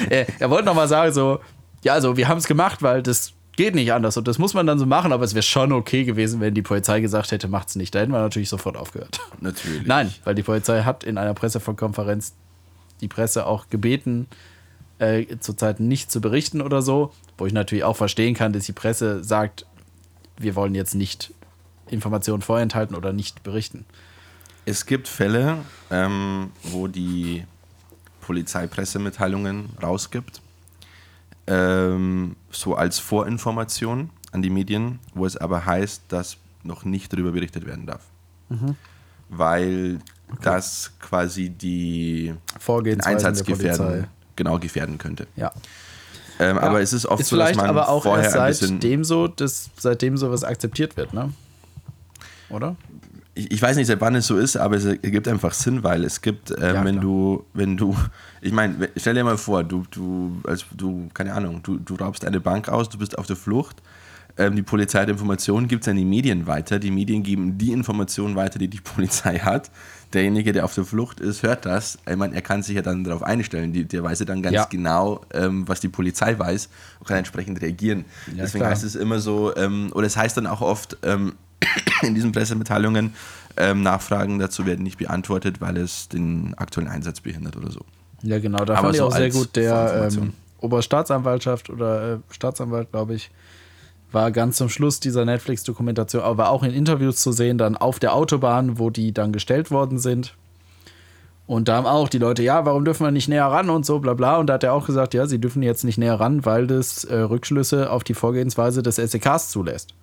er, er wollte nochmal sagen, so, ja, also wir haben es gemacht, weil das geht nicht anders und das muss man dann so machen, aber es wäre schon okay gewesen, wenn die Polizei gesagt hätte, macht's nicht. Da hätten wir natürlich sofort aufgehört. Natürlich. Nein, weil die Polizei hat in einer Pressekonferenz die Presse auch gebeten, äh, zurzeit nicht zu berichten oder so, wo ich natürlich auch verstehen kann, dass die Presse sagt, wir wollen jetzt nicht Informationen vorenthalten oder nicht berichten. Es gibt Fälle, ähm, wo die Polizei Pressemitteilungen rausgibt ähm, so als Vorinformation an die Medien, wo es aber heißt, dass noch nicht darüber berichtet werden darf. Mhm. Weil das quasi die den Einsatz gefährden, genau gefährden könnte. Ja. Ähm, Ja. Aber es ist oft ist so, dass man aber auch vorher erst seitdem so, dass seitdem sowas akzeptiert wird, ne? Oder? ich, ich weiß nicht, seit wann es so ist, aber es ergibt einfach Sinn, weil es gibt, ähm, Ja, wenn klar. du, wenn du, (laughs) ich meine, stell dir mal vor, du, du, als du, keine Ahnung, du, du raubst eine Bank aus, du bist auf der Flucht, ähm, die Polizei hat Informationen, gibt es an die Medien weiter, die Medien geben die Informationen weiter, die die (laughs) Polizei hat. Derjenige, der auf der Flucht ist, hört das. Ich meine, er kann sich ja dann darauf einstellen. Die, der weiß ja dann ganz Ja. genau, ähm, was die Polizei weiß und kann entsprechend reagieren. Ja, Deswegen klar. heißt es immer so, ähm, oder es heißt dann auch oft ähm, (coughs) in diesen Pressemitteilungen, ähm, Nachfragen dazu werden nicht beantwortet, weil es den aktuellen Einsatz behindert oder so. Ja, genau. Da Aber fand ich so auch sehr gut, der ähm, Oberstaatsanwaltschaft oder äh, Staatsanwalt, glaube ich, war ganz zum Schluss dieser Netflix-Dokumentation, aber auch in Interviews zu sehen, dann auf der Autobahn, wo die dann gestellt worden sind. Und da haben auch die Leute, ja, warum dürfen wir nicht näher ran und so, bla bla. Und da hat er auch gesagt, ja, sie dürfen jetzt nicht näher ran, weil das äh, Rückschlüsse auf die Vorgehensweise des SEKs zulässt.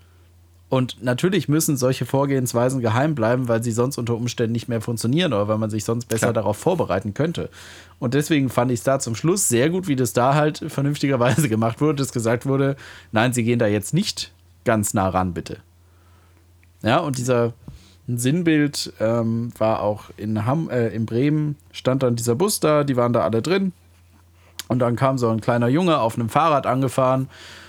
Und natürlich müssen solche Vorgehensweisen geheim bleiben, weil sie sonst unter Umständen nicht mehr funktionieren oder weil man sich sonst besser Klar. darauf vorbereiten könnte. Und deswegen fand ich es da zum Schluss sehr gut, wie das da halt vernünftigerweise (laughs) gemacht wurde, dass gesagt wurde, nein, sie gehen da jetzt nicht ganz nah ran, bitte. Ja, und dieser Sinnbild ähm, war auch in, Hamm, äh, in Bremen, stand dann dieser Bus da, die waren da alle drin. Und dann kam so ein kleiner Junge auf einem Fahrrad angefahren,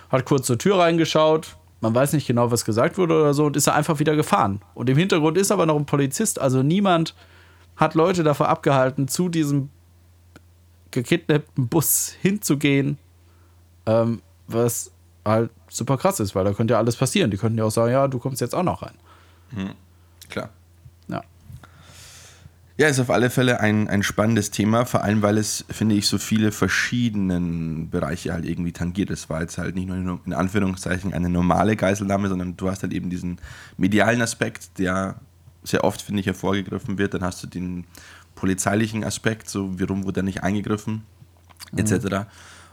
hat kurz zur Tür reingeschaut. Man weiß nicht genau, was gesagt wurde oder so, und ist da einfach wieder gefahren. Und im Hintergrund ist aber noch ein Polizist, also niemand hat Leute davor abgehalten, zu diesem gekidnappten Bus hinzugehen, ähm, was halt super krass ist, weil da könnte ja alles passieren. Die könnten ja auch sagen, ja, du kommst jetzt auch noch rein. Klar. Ja. Ist auf alle Fälle ein, ein spannendes Thema, vor allem weil es, finde ich, so viele verschiedenen Bereiche halt irgendwie tangiert. Es war jetzt halt nicht nur in Anführungszeichen eine normale Geiselnahme, sondern du hast halt eben diesen medialen Aspekt, der sehr oft, finde ich, hervorgegriffen wird. Dann hast du den polizeilichen Aspekt, so warum wurde er nicht eingegriffen, etc.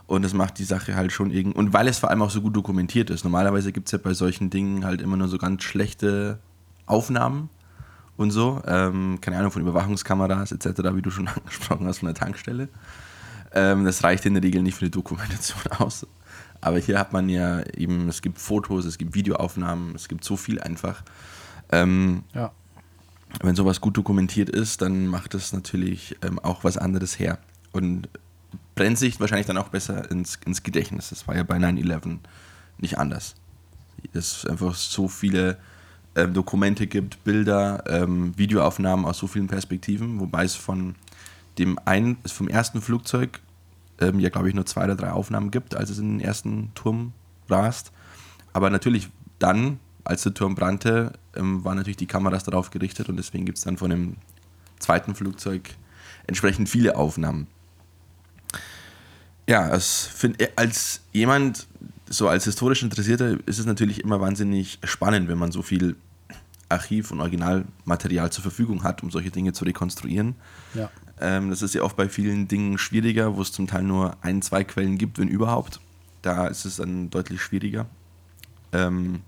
Und das macht die Sache halt schon irgendwie. Und weil es vor allem auch so gut dokumentiert ist. Normalerweise gibt es ja bei solchen Dingen halt immer nur so ganz schlechte Aufnahmen und so. Ähm, keine Ahnung, von Überwachungskameras etc., wie du schon (laughs) angesprochen hast, von der Tankstelle. Ähm, das reicht in der Regel nicht für die Dokumentation (laughs) aus. Aber hier hat man ja eben, es gibt Fotos, es gibt Videoaufnahmen, es gibt so viel einfach. Ähm, Ja. wenn sowas gut dokumentiert ist, dann macht es natürlich ähm, auch was anderes her. Und brennt sich wahrscheinlich dann auch besser ins, ins Gedächtnis. Das war ja bei 9-11 nicht anders. Es einfach so viele ähm, Dokumente gibt, Bilder, ähm, Videoaufnahmen aus so vielen Perspektiven, wobei es von dem einen, vom ersten Flugzeug ähm, ja glaube ich nur zwei oder drei Aufnahmen gibt, als es in den ersten Turm rast. Aber natürlich dann, als der Turm brannte, ähm, waren natürlich die Kameras darauf gerichtet und deswegen gibt es dann von dem zweiten Flugzeug entsprechend viele Aufnahmen. Ja, find, als jemand, so als historisch Interessierter, ist es natürlich immer wahnsinnig spannend, wenn man so viel Archiv- und Originalmaterial zur Verfügung hat, um solche Dinge zu rekonstruieren. Ja. Ähm, das ist ja oft bei vielen Dingen schwieriger, wo es zum Teil nur ein, zwei Quellen gibt, wenn überhaupt. Da ist es dann deutlich schwieriger. Ähm,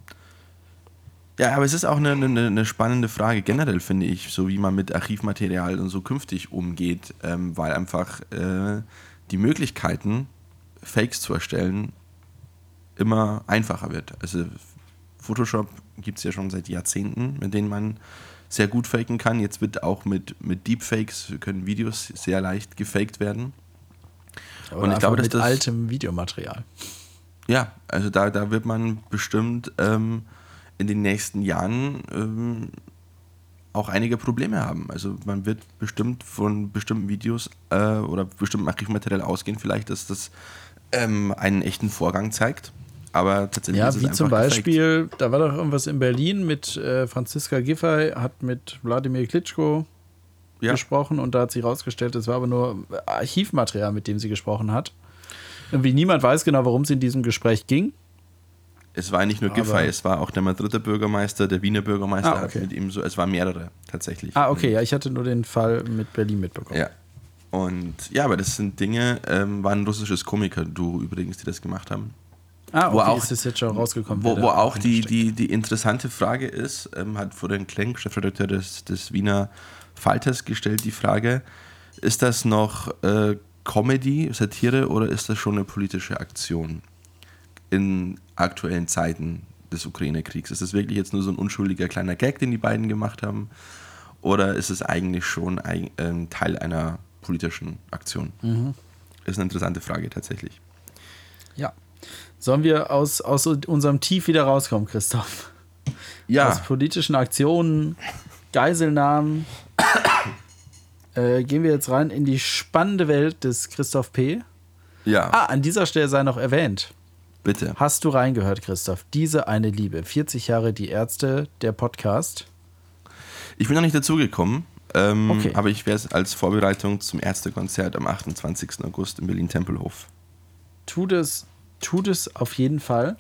ja, aber es ist auch eine, eine, eine spannende Frage generell, finde ich, so wie man mit Archivmaterial und so künftig umgeht, ähm, weil einfach äh, die Möglichkeiten, Fakes zu erstellen, immer einfacher wird. Also Photoshop gibt es ja schon seit Jahrzehnten, mit denen man sehr gut faken kann. Jetzt wird auch mit, mit Deepfakes können Videos sehr leicht gefaked werden. Oder Und ich glaube, dass mit das- altem Videomaterial. Ja, also da, da wird man bestimmt ähm, in den nächsten Jahren ähm, auch einige Probleme haben. Also man wird bestimmt von bestimmten Videos äh, oder bestimmtem Archivmaterial ausgehen, vielleicht, dass das ähm, einen echten Vorgang zeigt. Aber tatsächlich Ja, ist es wie einfach zum. Beispiel, da war doch irgendwas in Berlin mit äh, Franziska Giffey, hat mit Wladimir Klitschko Ja. gesprochen und da hat sich rausgestellt, es war aber nur Archivmaterial, mit dem sie gesprochen hat. Irgendwie niemand weiß genau, worum es in diesem Gespräch ging. Es war nicht nur Aber- Giffey, es war auch der Madrider Bürgermeister, der Wiener Bürgermeister Ah, okay. hat mit ihm so, es waren mehrere tatsächlich. Ah, okay, ja, ich hatte nur den Fall mit Berlin mitbekommen. Ja. Und ja, aber das sind Dinge, ähm, war ein russisches Komiker-Duo übrigens, die das gemacht haben. Ah, Wo okay, auch- ist das jetzt schon rausgekommen? Wo, wo auch die, die, die interessante Frage ist, ähm, hat Florian Klenk, Chefredakteur des, des Wiener Falters gestellt die Frage, ist das noch äh, Comedy, Satire oder ist das schon eine politische Aktion in aktuellen Zeiten des Ukraine-Kriegs? Ist das wirklich jetzt nur so ein unschuldiger kleiner Gag, den die beiden gemacht haben? Oder ist es eigentlich schon ein, äh, Teil einer politischen Aktion? Mhm. Ist eine interessante Frage tatsächlich. Ja. Sollen wir aus, aus unserem Tief wieder rauskommen, Christoph? Ja. Aus politischen Aktionen, Geiselnahmen. äh, gehen wir jetzt rein in die spannende Welt des Christoph P. Ja, Ah, an dieser Stelle sei noch erwähnt. bitte. Hast du reingehört, Christoph? Diese eine Liebe. 40 Jahre die Ärzte, der Podcast. Ich bin noch nicht dazugekommen, ähm, Okay. aber ich werde es als Vorbereitung zum Ärztekonzert am 28. August in Berlin-Tempelhof. Tut es, tut es auf jeden Fall.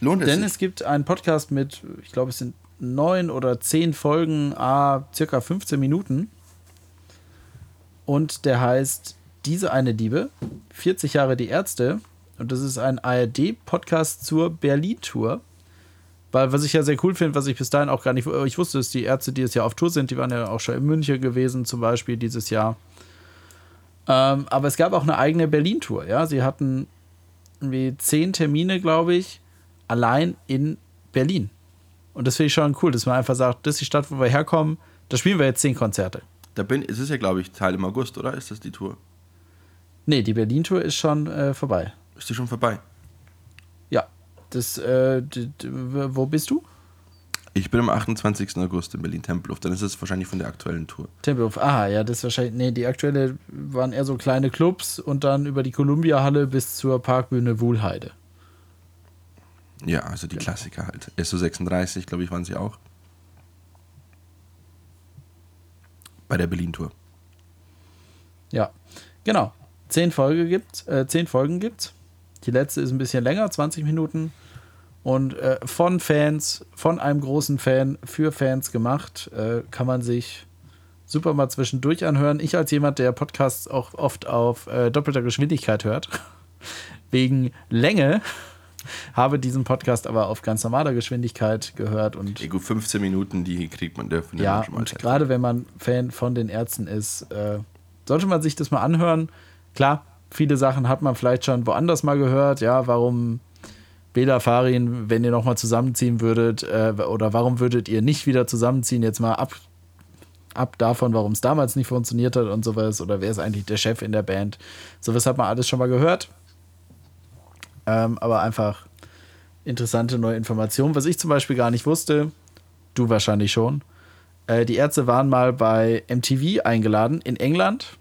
Lohnt es Denn sich? es gibt einen Podcast mit, ich glaube, es sind neun oder zehn Folgen, a circa 15 Minuten. Und der heißt Diese eine Liebe, 40 Jahre die Ärzte. Und das ist ein ARD-Podcast zur Berlin-Tour. Weil, was ich ja sehr cool finde, was ich bis dahin auch gar nicht, ich wusste, dass die Ärzte, die jetzt ja auf Tour sind, die waren ja auch schon in München gewesen, zum Beispiel dieses Jahr. Ähm, aber es gab auch eine eigene Berlin-Tour, ja. Sie hatten irgendwie zehn Termine, glaube ich, allein in Berlin. Und das finde ich schon cool, dass man einfach sagt, das ist die Stadt, wo wir herkommen, da spielen wir jetzt zehn Konzerte. Da bin, es ist ja, glaube ich, Teil im August, oder? Ist das die Tour? Nee, die Berlin-Tour ist schon äh, vorbei. Ist die schon vorbei? Ja. Das, äh, wo bist du? Ich bin am 28. August in Berlin-Tempelhof. Dann ist es wahrscheinlich von der aktuellen Tour. Tempelhof. Ah, ja, das ist wahrscheinlich. Nee, die aktuelle waren eher so kleine Clubs und dann über die Columbia-Halle bis zur Parkbühne Wuhlheide. Ja, also die Klassiker halt. SO36, glaube ich, waren sie auch. Bei der Berlin-Tour. Ja, genau. Zehn, Folge gibt's, äh, zehn Folgen gibt's. Die letzte ist ein bisschen länger, 20 Minuten. Und äh, von Fans, von einem großen Fan, für Fans gemacht, äh, kann man sich super mal zwischendurch anhören. Ich als jemand, der Podcasts auch oft auf äh, doppelter Geschwindigkeit hört, (laughs) wegen Länge, (laughs) habe diesen Podcast aber auf ganz normaler Geschwindigkeit gehört und gut, 15 Minuten, die kriegt man dürfen. ja, und gerade wenn man Fan von den Ärzten ist, äh, sollte man sich das mal anhören. Klar, viele Sachen hat man vielleicht schon woanders mal gehört. Ja, warum Bela Farin, wenn ihr nochmal zusammenziehen würdet, äh, oder warum würdet ihr nicht wieder zusammenziehen? Jetzt mal ab, ab davon, warum es damals nicht funktioniert hat und sowas. Oder wer ist eigentlich der Chef in der Band? Sowas hat man alles schon mal gehört. Ähm, aber einfach interessante neue Informationen. Was ich zum Beispiel gar nicht wusste, du wahrscheinlich schon. Äh, die Ärzte waren mal bei MTV eingeladen in England.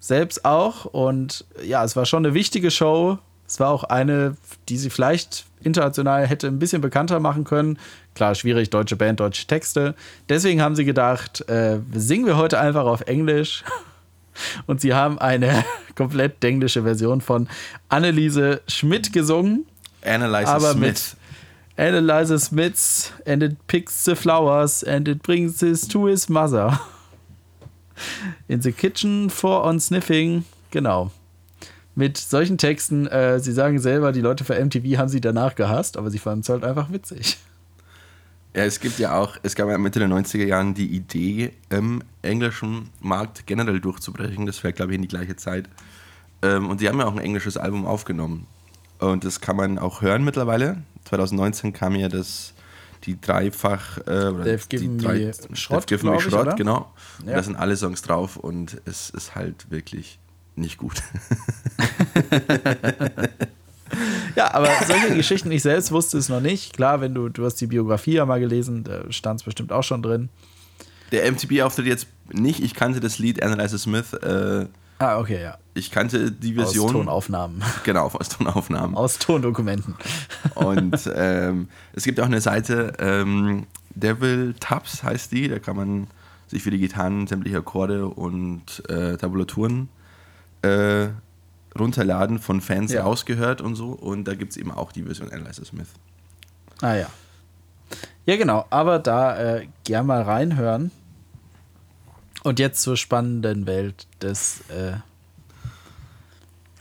Selbst auch. Und ja, es war schon eine wichtige Show. Es war auch eine, die sie vielleicht international hätte ein bisschen bekannter machen können. Klar, schwierig, deutsche Band, deutsche Texte. Deswegen haben sie gedacht, äh, singen wir heute einfach auf Englisch. (laughs) Und sie haben eine (laughs) komplett englische Version von Anneliese Schmidt gesungen. Analyzer aber Smith. mit Analyzer Smiths and it picks the flowers and it brings this to his mother. (laughs) In the kitchen for on sniffing. Genau. Mit solchen Texten, äh, sie sagen selber, die Leute für MTV haben sie danach gehasst, aber sie fanden es halt einfach witzig. Ja, es gibt ja auch, es gab ja Mitte der 90er Jahren die Idee, im englischen Markt generell durchzubrechen. Das wäre, glaube ich, in die gleiche Zeit. Ähm, und die haben ja auch ein englisches Album aufgenommen. Und das kann man auch hören mittlerweile. 2019 kam ja das, die dreifach, äh, oder given die me Schrott, They've given me ich, Schrott, oder? genau. Ja. da sind alle Songs drauf und es ist halt wirklich nicht gut. (laughs) Ja, aber solche Geschichten, ich selbst wusste es noch nicht. Klar, wenn du, du hast die Biografie ja mal gelesen, da stand es bestimmt auch schon drin. Der MTV-Auftritt jetzt nicht, ich kannte das Lied Analyzer Smith, äh, Ah, okay, ja. ich kannte die Aus Version. Tonaufnahmen. (laughs) Genau, aus Tonaufnahmen. Aus Tondokumenten. Und (laughs) ähm, es gibt auch eine Seite, ähm, Devil Tabs heißt die, da kann man sich für die Gitarren sämtliche Akkorde und äh, Tabulaturen äh, runterladen, von Fans Ja. rausgehört und so. Und da gibt es eben auch die Version Analyzer Smith. Ah ja. Ja, genau. Aber da äh, gern mal reinhören. Und jetzt zur spannenden Welt des äh,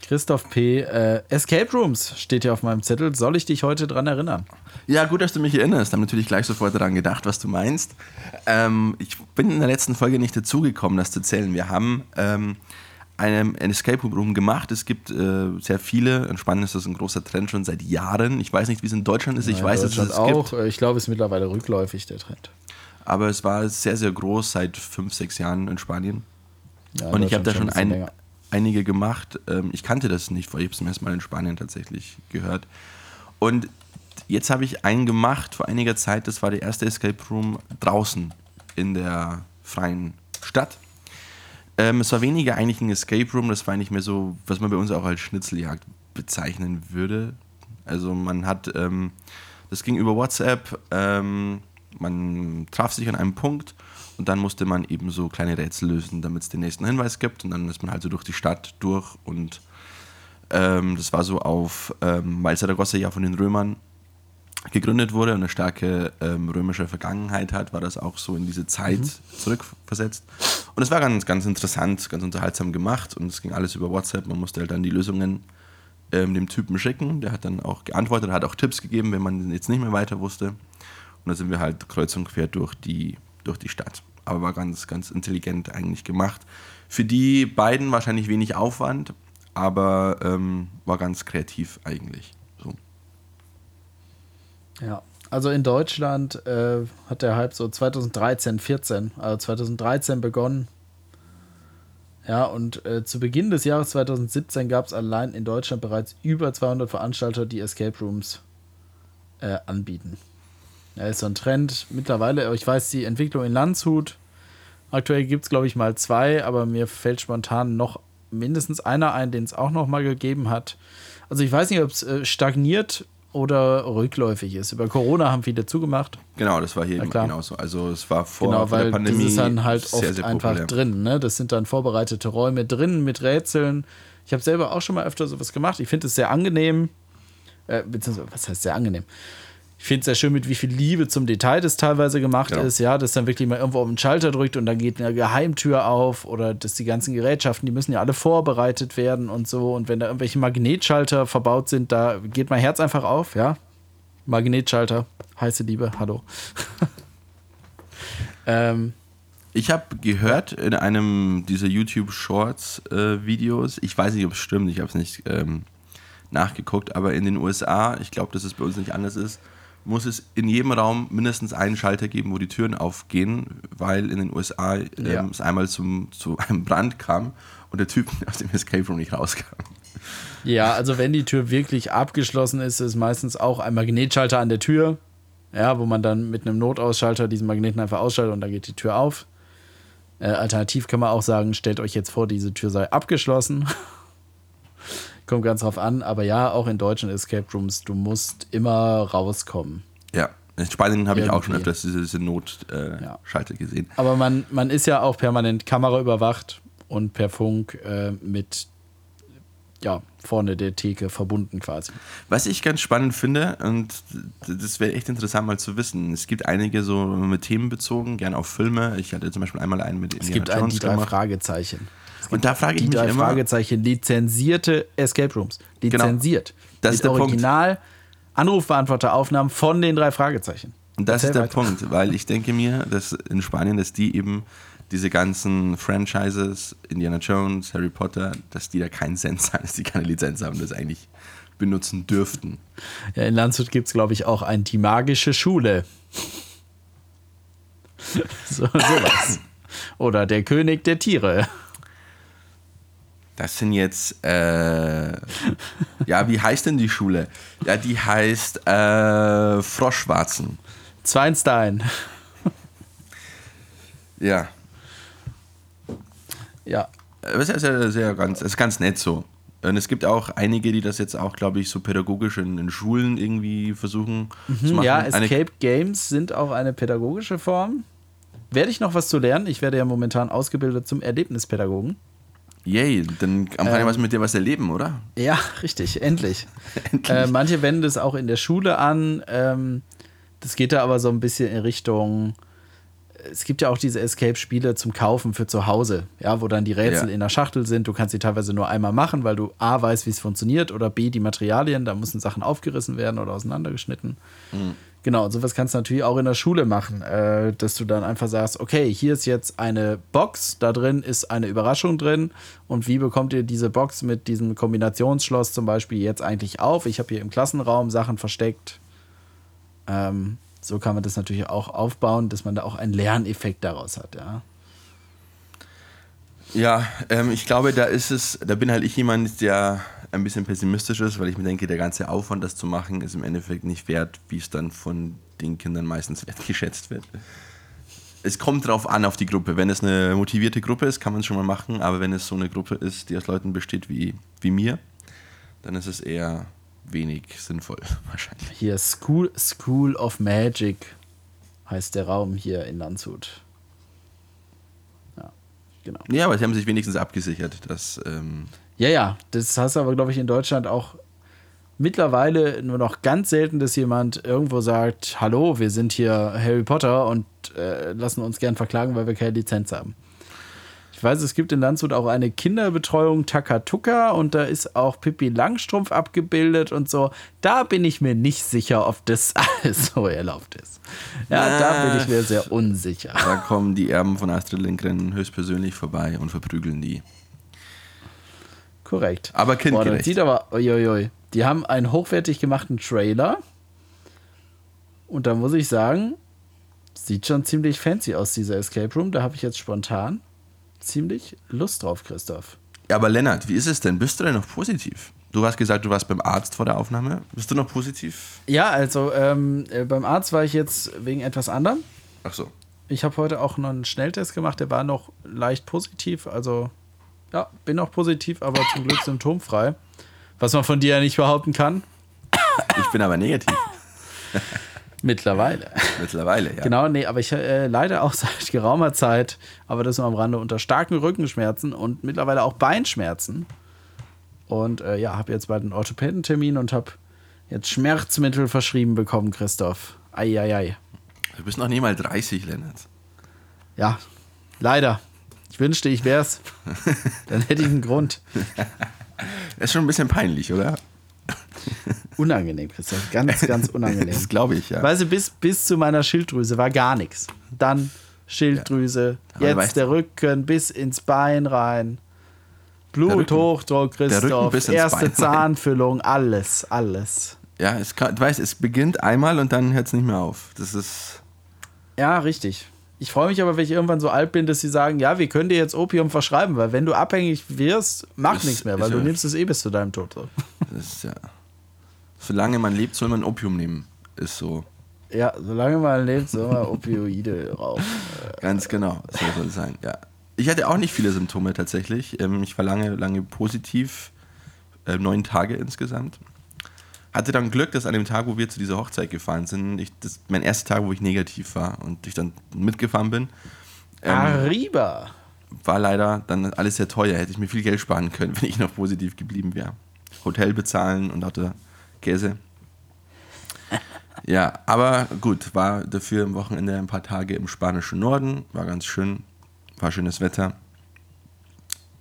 Christoph P. Äh, Escape Rooms steht hier auf meinem Zettel. Soll ich dich heute dran erinnern? Ja, gut, dass du mich erinnerst. Haben natürlich gleich sofort daran gedacht, was du meinst. Ähm, ich bin in der letzten Folge nicht dazugekommen, das zu zählen. Wir haben ähm, einen, ein Escape Room gemacht. Es gibt äh, sehr viele. Entspannen ist das ein großer Trend schon seit Jahren. Ich weiß nicht, wie es in Deutschland ist. Ich Ja, in weiß, dass es auch. gibt. Ich glaube, es ist mittlerweile rückläufig, der Trend. Aber es war sehr, sehr groß seit fünf, sechs Jahren in Spanien. Ja, Und ich habe da schon ein einige gemacht. Ähm, ich kannte das nicht, weil ich habe es zum ersten Mal in Spanien tatsächlich gehört. Und jetzt habe ich einen gemacht vor einiger Zeit. Das war der erste Escape Room draußen in der freien Stadt. Ähm, es war weniger eigentlich ein Escape Room, das war eigentlich mehr so, was man bei uns auch als Schnitzeljagd bezeichnen würde. Also man hat, ähm, das ging über WhatsApp, ähm, man traf sich an einem Punkt und dann musste man eben so kleine Rätsel lösen, damit es den nächsten Hinweis gibt und dann ist man halt so durch die Stadt durch und ähm, das war so auf, ähm, weil Saragossa ja von den Römern gegründet wurde und eine starke ähm, römische Vergangenheit hat, war das auch so in diese Zeit zurückversetzt. Und es war ganz, ganz interessant, ganz unterhaltsam gemacht und es ging alles über WhatsApp. Man musste halt dann die Lösungen ähm, dem Typen schicken. Der hat dann auch geantwortet, hat auch Tipps gegeben, wenn man jetzt nicht mehr weiter wusste. Und dann sind wir halt kreuz und quer durch die, durch die Stadt. Aber war ganz, ganz intelligent eigentlich gemacht. Für die beiden wahrscheinlich wenig Aufwand, aber ähm, war ganz kreativ eigentlich. Ja. Also in Deutschland äh, hat der Hype so 2013, 14, also 2013 begonnen. Ja, und äh, zu Beginn des Jahres 2017 gab es allein in Deutschland bereits über 200 Veranstalter, die Escape Rooms äh, anbieten. Ja, ist so ein Trend. Mittlerweile, ich weiß, die Entwicklung in Landshut, aktuell gibt es, glaube ich, mal zwei, aber mir fällt spontan noch mindestens einer ein, den es auch noch mal gegeben hat. Also ich weiß nicht, ob es äh, stagniert oder rückläufig ist. Über Corona haben viele zugemacht. Genau, das war hier genauso. Also es war vor, Genau, vor der weil Pandemie das ist dann halt sehr, oft sehr einfach drin. Ne? Das sind dann vorbereitete Räume drin mit Rätseln. Ich habe selber auch schon mal öfter sowas gemacht. Ich finde es sehr angenehm. Äh, beziehungsweise, was heißt sehr angenehm? Ich finde es sehr schön, mit wie viel Liebe zum Detail das teilweise gemacht Genau. ist. Ja, dass dann wirklich mal irgendwo auf den Schalter drückt und dann geht eine Geheimtür auf oder dass die ganzen Gerätschaften, die müssen ja alle vorbereitet werden und so. Und wenn da irgendwelche Magnetschalter verbaut sind, da geht mein Herz einfach auf. Ja, Magnetschalter, heiße Liebe, hallo. (laughs) ähm, Ich habe gehört in einem dieser YouTube Shorts äh, Videos, ich weiß nicht, ob es stimmt, ich habe es nicht ähm, nachgeguckt, aber in den USA, ich glaube, dass es bei uns nicht anders ist, muss es in jedem Raum mindestens einen Schalter geben, wo die Türen aufgehen, weil in den USA ähm, Ja. es einmal zum, zu einem Brand kam und der Typ (laughs) aus dem Escape Room nicht rauskam. Ja, also wenn die Tür wirklich abgeschlossen ist, ist meistens auch ein Magnetschalter an der Tür. Ja, wo man dann mit einem Notausschalter diesen Magneten einfach ausschaltet und dann geht die Tür auf. Äh, alternativ kann man auch sagen, stellt euch jetzt vor, diese Tür sei abgeschlossen. (laughs) Kommt ganz drauf an, aber ja, auch in deutschen Escape Rooms, du musst immer rauskommen. Ja, in Spanien habe ich auch schon öfters diese, diese Notschalter äh, Ja. Gesehen. Aber man, man ist ja auch permanent Kamera überwacht und per Funk äh, mit ja, vorne der Theke verbunden quasi. Was ich ganz spannend finde, und das wäre echt interessant mal zu wissen, es gibt einige so mit Themen bezogen, gerne auf Filme. Ich hatte zum Beispiel einmal einen mit Es Indiana gibt einen, die drei. Fragezeichen. Und da frage ich Die mich drei immer, Fragezeichen, lizenzierte Escape Rooms. Lizenziert. Das ist der Punkt. Original Anrufbeantworteraufnahmen von den drei Fragezeichen. und das Erzähl ist der weiter. Punkt, weil ich denke mir, dass in Spanien, dass die eben diese ganzen Franchises, Indiana Jones, Harry Potter, dass die da keinen Cent zahlen, dass die keine Lizenz haben, das eigentlich benutzen dürften. Ja, in Landshut gibt es, glaube ich, auch ein Die Magische Schule. (laughs) so, sowas. (laughs) Oder der König der Tiere. Das sind jetzt, äh, ja, wie heißt denn die Schule? Ja, die heißt äh, Froschwarzen. Zweinstein. Ja, Ja. das ist ja sehr ganz, ist ganz nett so. Und es gibt auch einige, die das jetzt auch, glaube ich, so pädagogisch in, in Schulen irgendwie versuchen zu machen. Ja, Eine- Escape Games sind auch eine pädagogische Form. Werde ich noch was zu lernen? Ich werde ja momentan ausgebildet zum Erlebnispädagogen. Yay, dann kann Ähm, ja was mit dir was erleben, oder? Ja, richtig, (laughs) endlich. Äh, manche wenden das auch in der Schule an. Ähm, das geht da aber so ein bisschen in Richtung es gibt ja auch diese Escape-Spiele zum Kaufen für zu Hause, ja, wo dann die Rätsel Ja. in der Schachtel sind. Du kannst sie teilweise nur einmal machen, weil du A weißt, wie es funktioniert oder B die Materialien, da müssen Sachen aufgerissen werden oder auseinandergeschnitten. Genau, und sowas kannst du natürlich auch in der Schule machen, äh, dass du dann einfach sagst, okay, hier ist jetzt eine Box, da drin ist eine Überraschung drin und wie bekommt ihr diese Box mit diesem Kombinationsschloss zum Beispiel jetzt eigentlich auf? Ich habe hier im Klassenraum Sachen versteckt. Ähm, so kann man das natürlich auch aufbauen, dass man da auch einen Lerneffekt daraus hat, ja. Ja, ähm, ich glaube, da ist es, da bin halt ich jemand, der ein bisschen pessimistisch ist, weil ich mir denke, der ganze Aufwand, das zu machen, ist im Endeffekt nicht wert, wie es dann von den Kindern meistens wertgeschätzt wird. Es kommt drauf an, auf die Gruppe. Wenn es eine motivierte Gruppe ist, kann man es schon mal machen, aber wenn es so eine Gruppe ist, die aus Leuten besteht wie, wie mir, dann ist es eher wenig sinnvoll, (laughs) wahrscheinlich. Hier School, School of Magic heißt der Raum hier in Landshut. Ja, genau. Ja, aber sie haben sich wenigstens abgesichert, dass. Ähm, Ja, ja, das hast du aber, glaube ich, in Deutschland auch mittlerweile nur noch ganz selten, dass jemand irgendwo sagt, hallo, wir sind hier Harry Potter und äh, lassen uns gern verklagen, weil wir keine Lizenz haben. Ich weiß, es gibt in Landshut auch eine Kinderbetreuung Takatuka und da ist auch Pippi Langstrumpf abgebildet und so. Da bin ich mir nicht sicher, ob das (laughs) alles so erlaubt ist. Ja, da bin ich mir sehr unsicher. da kommen die Erben von Astrid Lindgren höchstpersönlich vorbei und verprügeln die. Korrekt. Aber Boah, das kindgerecht. sieht aber, uiuiui. Die haben einen hochwertig gemachten Trailer. Und da muss ich sagen, sieht schon ziemlich fancy aus, dieser Escape Room. Da habe ich jetzt spontan ziemlich Lust drauf, Christoph. Ja, aber Lennart, wie ist es denn? Bist du denn noch positiv? Du hast gesagt, du warst beim Arzt vor der Aufnahme. Bist du noch positiv? Ja, also ähm, äh, beim Arzt war ich jetzt wegen etwas anderem. Ach so. Ich habe heute auch noch einen Schnelltest gemacht, der war noch leicht positiv. Also, ja, bin noch positiv, aber zum Glück symptomfrei. Was man von dir ja nicht behaupten kann. Ich bin aber negativ. Mittlerweile. Mittlerweile, ja. Genau, nee, aber ich äh, leide auch seit geraumer Zeit, aber das nur am Rande, unter starken Rückenschmerzen und mittlerweile auch Beinschmerzen. Und äh, ja, habe jetzt bald einen Orthopädentermin und habe jetzt Schmerzmittel verschrieben bekommen, Christoph. Eieiei. Du bist noch nie mal 30, Lennart. Ja, leider. Ich wünschte, ich wär's. Dann hätte ich einen Grund. Das (laughs) ist schon ein bisschen peinlich, oder? Unangenehm, Christoph. Ganz, (laughs) ganz unangenehm. Das glaube ich, ja. Weißt du, bis, bis zu meiner Schilddrüse war gar nichts. Dann Schilddrüse, Aber jetzt der Rücken bis ins Bein rein. Bluthochdruck, Christoph. Erste Bein rein. Zahnfüllung, alles, alles. Ja, es kann, du weißt, es beginnt einmal und dann hört es nicht mehr auf. Das ist. Ja, richtig. Ich freue mich aber, wenn ich irgendwann so alt bin, dass sie sagen, ja, wir können dir jetzt Opium verschreiben, weil wenn du abhängig wirst, macht nichts mehr, weil du ja- nimmst es eh bis zu deinem Tod. So. (laughs) Das ist ja. Solange man lebt, soll man Opium nehmen. Ist so. Ja, solange man lebt, soll man Opioide rauchen. (laughs) Ganz genau. So soll es sein, ja. Ich hatte auch nicht viele Symptome tatsächlich. Ähm, Ich war lange, lange positiv. äh, Neun Tage insgesamt. Hatte dann Glück, dass an dem Tag, wo wir zu dieser Hochzeit gefahren sind, ich, das mein erster Tag, wo ich negativ war und ich dann mitgefahren bin, ähm, Arriba. war leider dann alles sehr teuer. Hätte ich mir viel Geld sparen können, (laughs) wenn ich noch positiv geblieben wäre. Hotel bezahlen und hatte Käse. Ja, aber gut, war dafür am Wochenende ein paar Tage im spanischen Norden, war ganz schön, war schönes Wetter,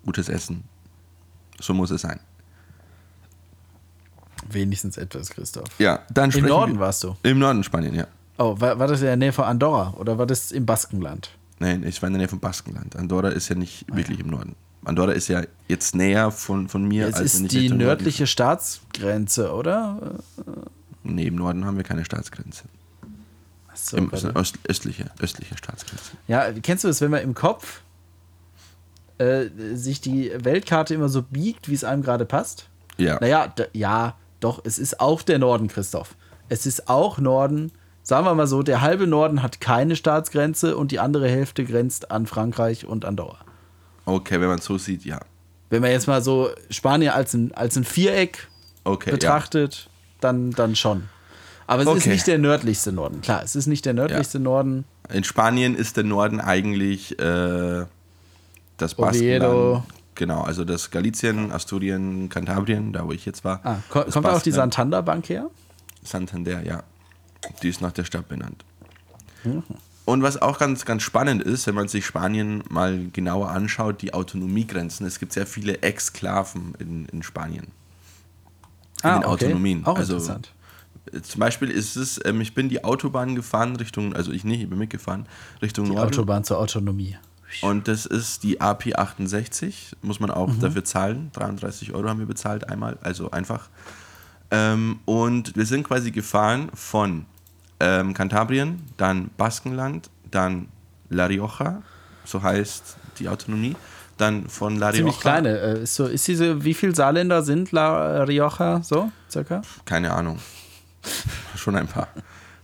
gutes Essen. So muss es sein. Wenigstens etwas, Christoph. Ja, dann Im Norden warst du. Im Norden Spanien, ja. Oh, war, war das in der Nähe von Andorra oder war das im Baskenland? Nein, ich war in der Nähe von Baskenland. Andorra ist ja nicht wirklich im Norden. Andorra ist ja jetzt näher von, von mir, Es als ist die Richtung Norden nördliche Staatsgrenze, oder? Nee, im Norden haben wir keine Staatsgrenze. Achso, Im, ist eine öst, östliche, östliche Staatsgrenze. ja, kennst du es, wenn man im Kopf äh, sich die Weltkarte immer so biegt, wie es einem gerade passt? Ja. Naja, ja, doch, es ist auch der Norden, Christoph. Es ist auch Norden. Sagen wir mal so, der halbe Norden hat keine Staatsgrenze und die andere Hälfte grenzt an Frankreich und Andorra. Okay, wenn man es so sieht, ja. Wenn man jetzt mal so Spanien als ein, als ein Viereck Okay, betrachtet, dann, dann schon. Aber es ist Okay. nicht der nördlichste Norden. Klar, es ist nicht der nördlichste Norden. ja. In Spanien ist der Norden eigentlich äh, das Oviedo. Genau, also das Galicien, Asturien, Kantabrien, da wo ich jetzt war. Ah, ko kommt da auch die. Santander Bank her? Santander, ja. Die ist nach der Stadt benannt. Und was auch ganz, ganz spannend ist, wenn man sich Spanien mal genauer anschaut, die Autonomiegrenzen. Es gibt sehr viele Exklaven in, in Spanien. In Ah, den okay. Autonomien. Auch also, interessant. äh, Zum Beispiel ist es, ähm, ich bin die Autobahn gefahren Richtung, also ich nicht, ich bin mitgefahren, Richtung Die Norden. Autobahn zur Autonomie. Und das ist die AP68, muss man Mhm. auch dafür zahlen. 33 Euro haben wir bezahlt einmal, also einfach. Ähm, und wir sind quasi gefahren von ähm, Kantabrien, dann Baskenland, dann La Rioja, so heißt die Autonomie, dann von La Rioja. Ziemlich kleine. Äh, Ist, so, ist diese, wie viele Saarländer sind La Rioja so, circa? Keine Ahnung. (laughs) Schon ein paar.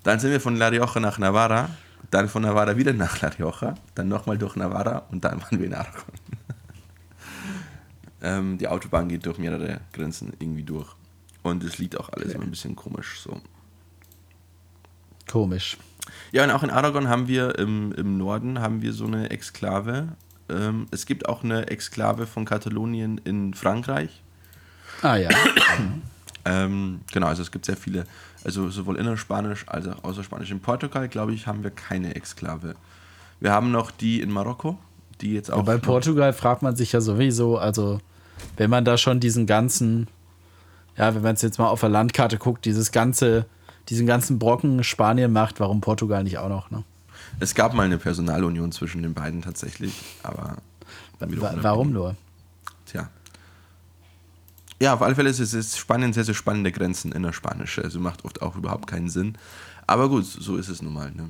Dann sind wir von La Rioja nach Navarra, dann von Navarra wieder nach La Rioja, dann nochmal durch Navarra und dann waren wir in Aragon. (laughs) ähm, die Autobahn geht durch mehrere Grenzen irgendwie durch. Und es liegt auch alles immer ein bisschen komisch so. Komisch. Ja, und auch in Aragon haben wir im, im Norden haben wir so eine Exklave. Ähm, es gibt auch eine Exklave von Katalonien in Frankreich. Ah ja. (coughs) Ähm, genau, also es gibt sehr viele, also sowohl innerspanisch als auch außerspanisch. In Portugal, glaube ich, haben wir keine Exklave. Wir haben noch die in Marokko, die jetzt auch. bei Portugal fragt man sich ja sowieso, also wenn man da schon diesen ganzen, ja, wenn man es jetzt mal auf der Landkarte guckt, dieses ganze, diesen ganzen Brocken Spanien macht, warum Portugal nicht auch noch, ne? Es gab mal eine Personalunion zwischen den beiden tatsächlich, aber. Wa warum nur? Ja, auf alle Fälle ist es ist Spanien sehr, sehr spannende Grenzen innerspanische. Also macht oft auch überhaupt keinen Sinn. Aber gut, so ist es nun mal. Ne?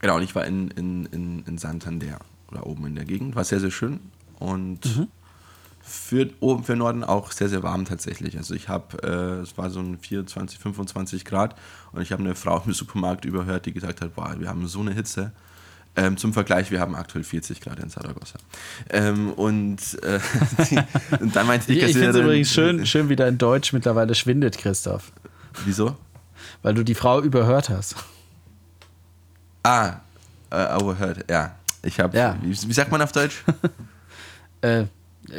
Genau, und ich war in, in, in, in Santander oder oben in der Gegend. War sehr, sehr schön. Und für oben für Norden auch sehr, sehr warm tatsächlich. Also ich habe, äh, es war so ein 24, 25 Grad und ich habe eine Frau im (laughs) Supermarkt überhört, die gesagt hat, boah, wir haben so eine Hitze. Ähm, zum Vergleich, wir haben aktuell 40 Grad in Saragossa. Ähm, und, äh, (laughs) und dann meinte die Ich, ich finde es Kassiererin- übrigens schön, schön, wie dein Deutsch mittlerweile schwindet, Christoph. Wieso? Weil du die Frau überhört hast. Ah, äh, overheard, ja. Ich habe, Ja. wie, wie sagt man auf Deutsch? (laughs) Äh,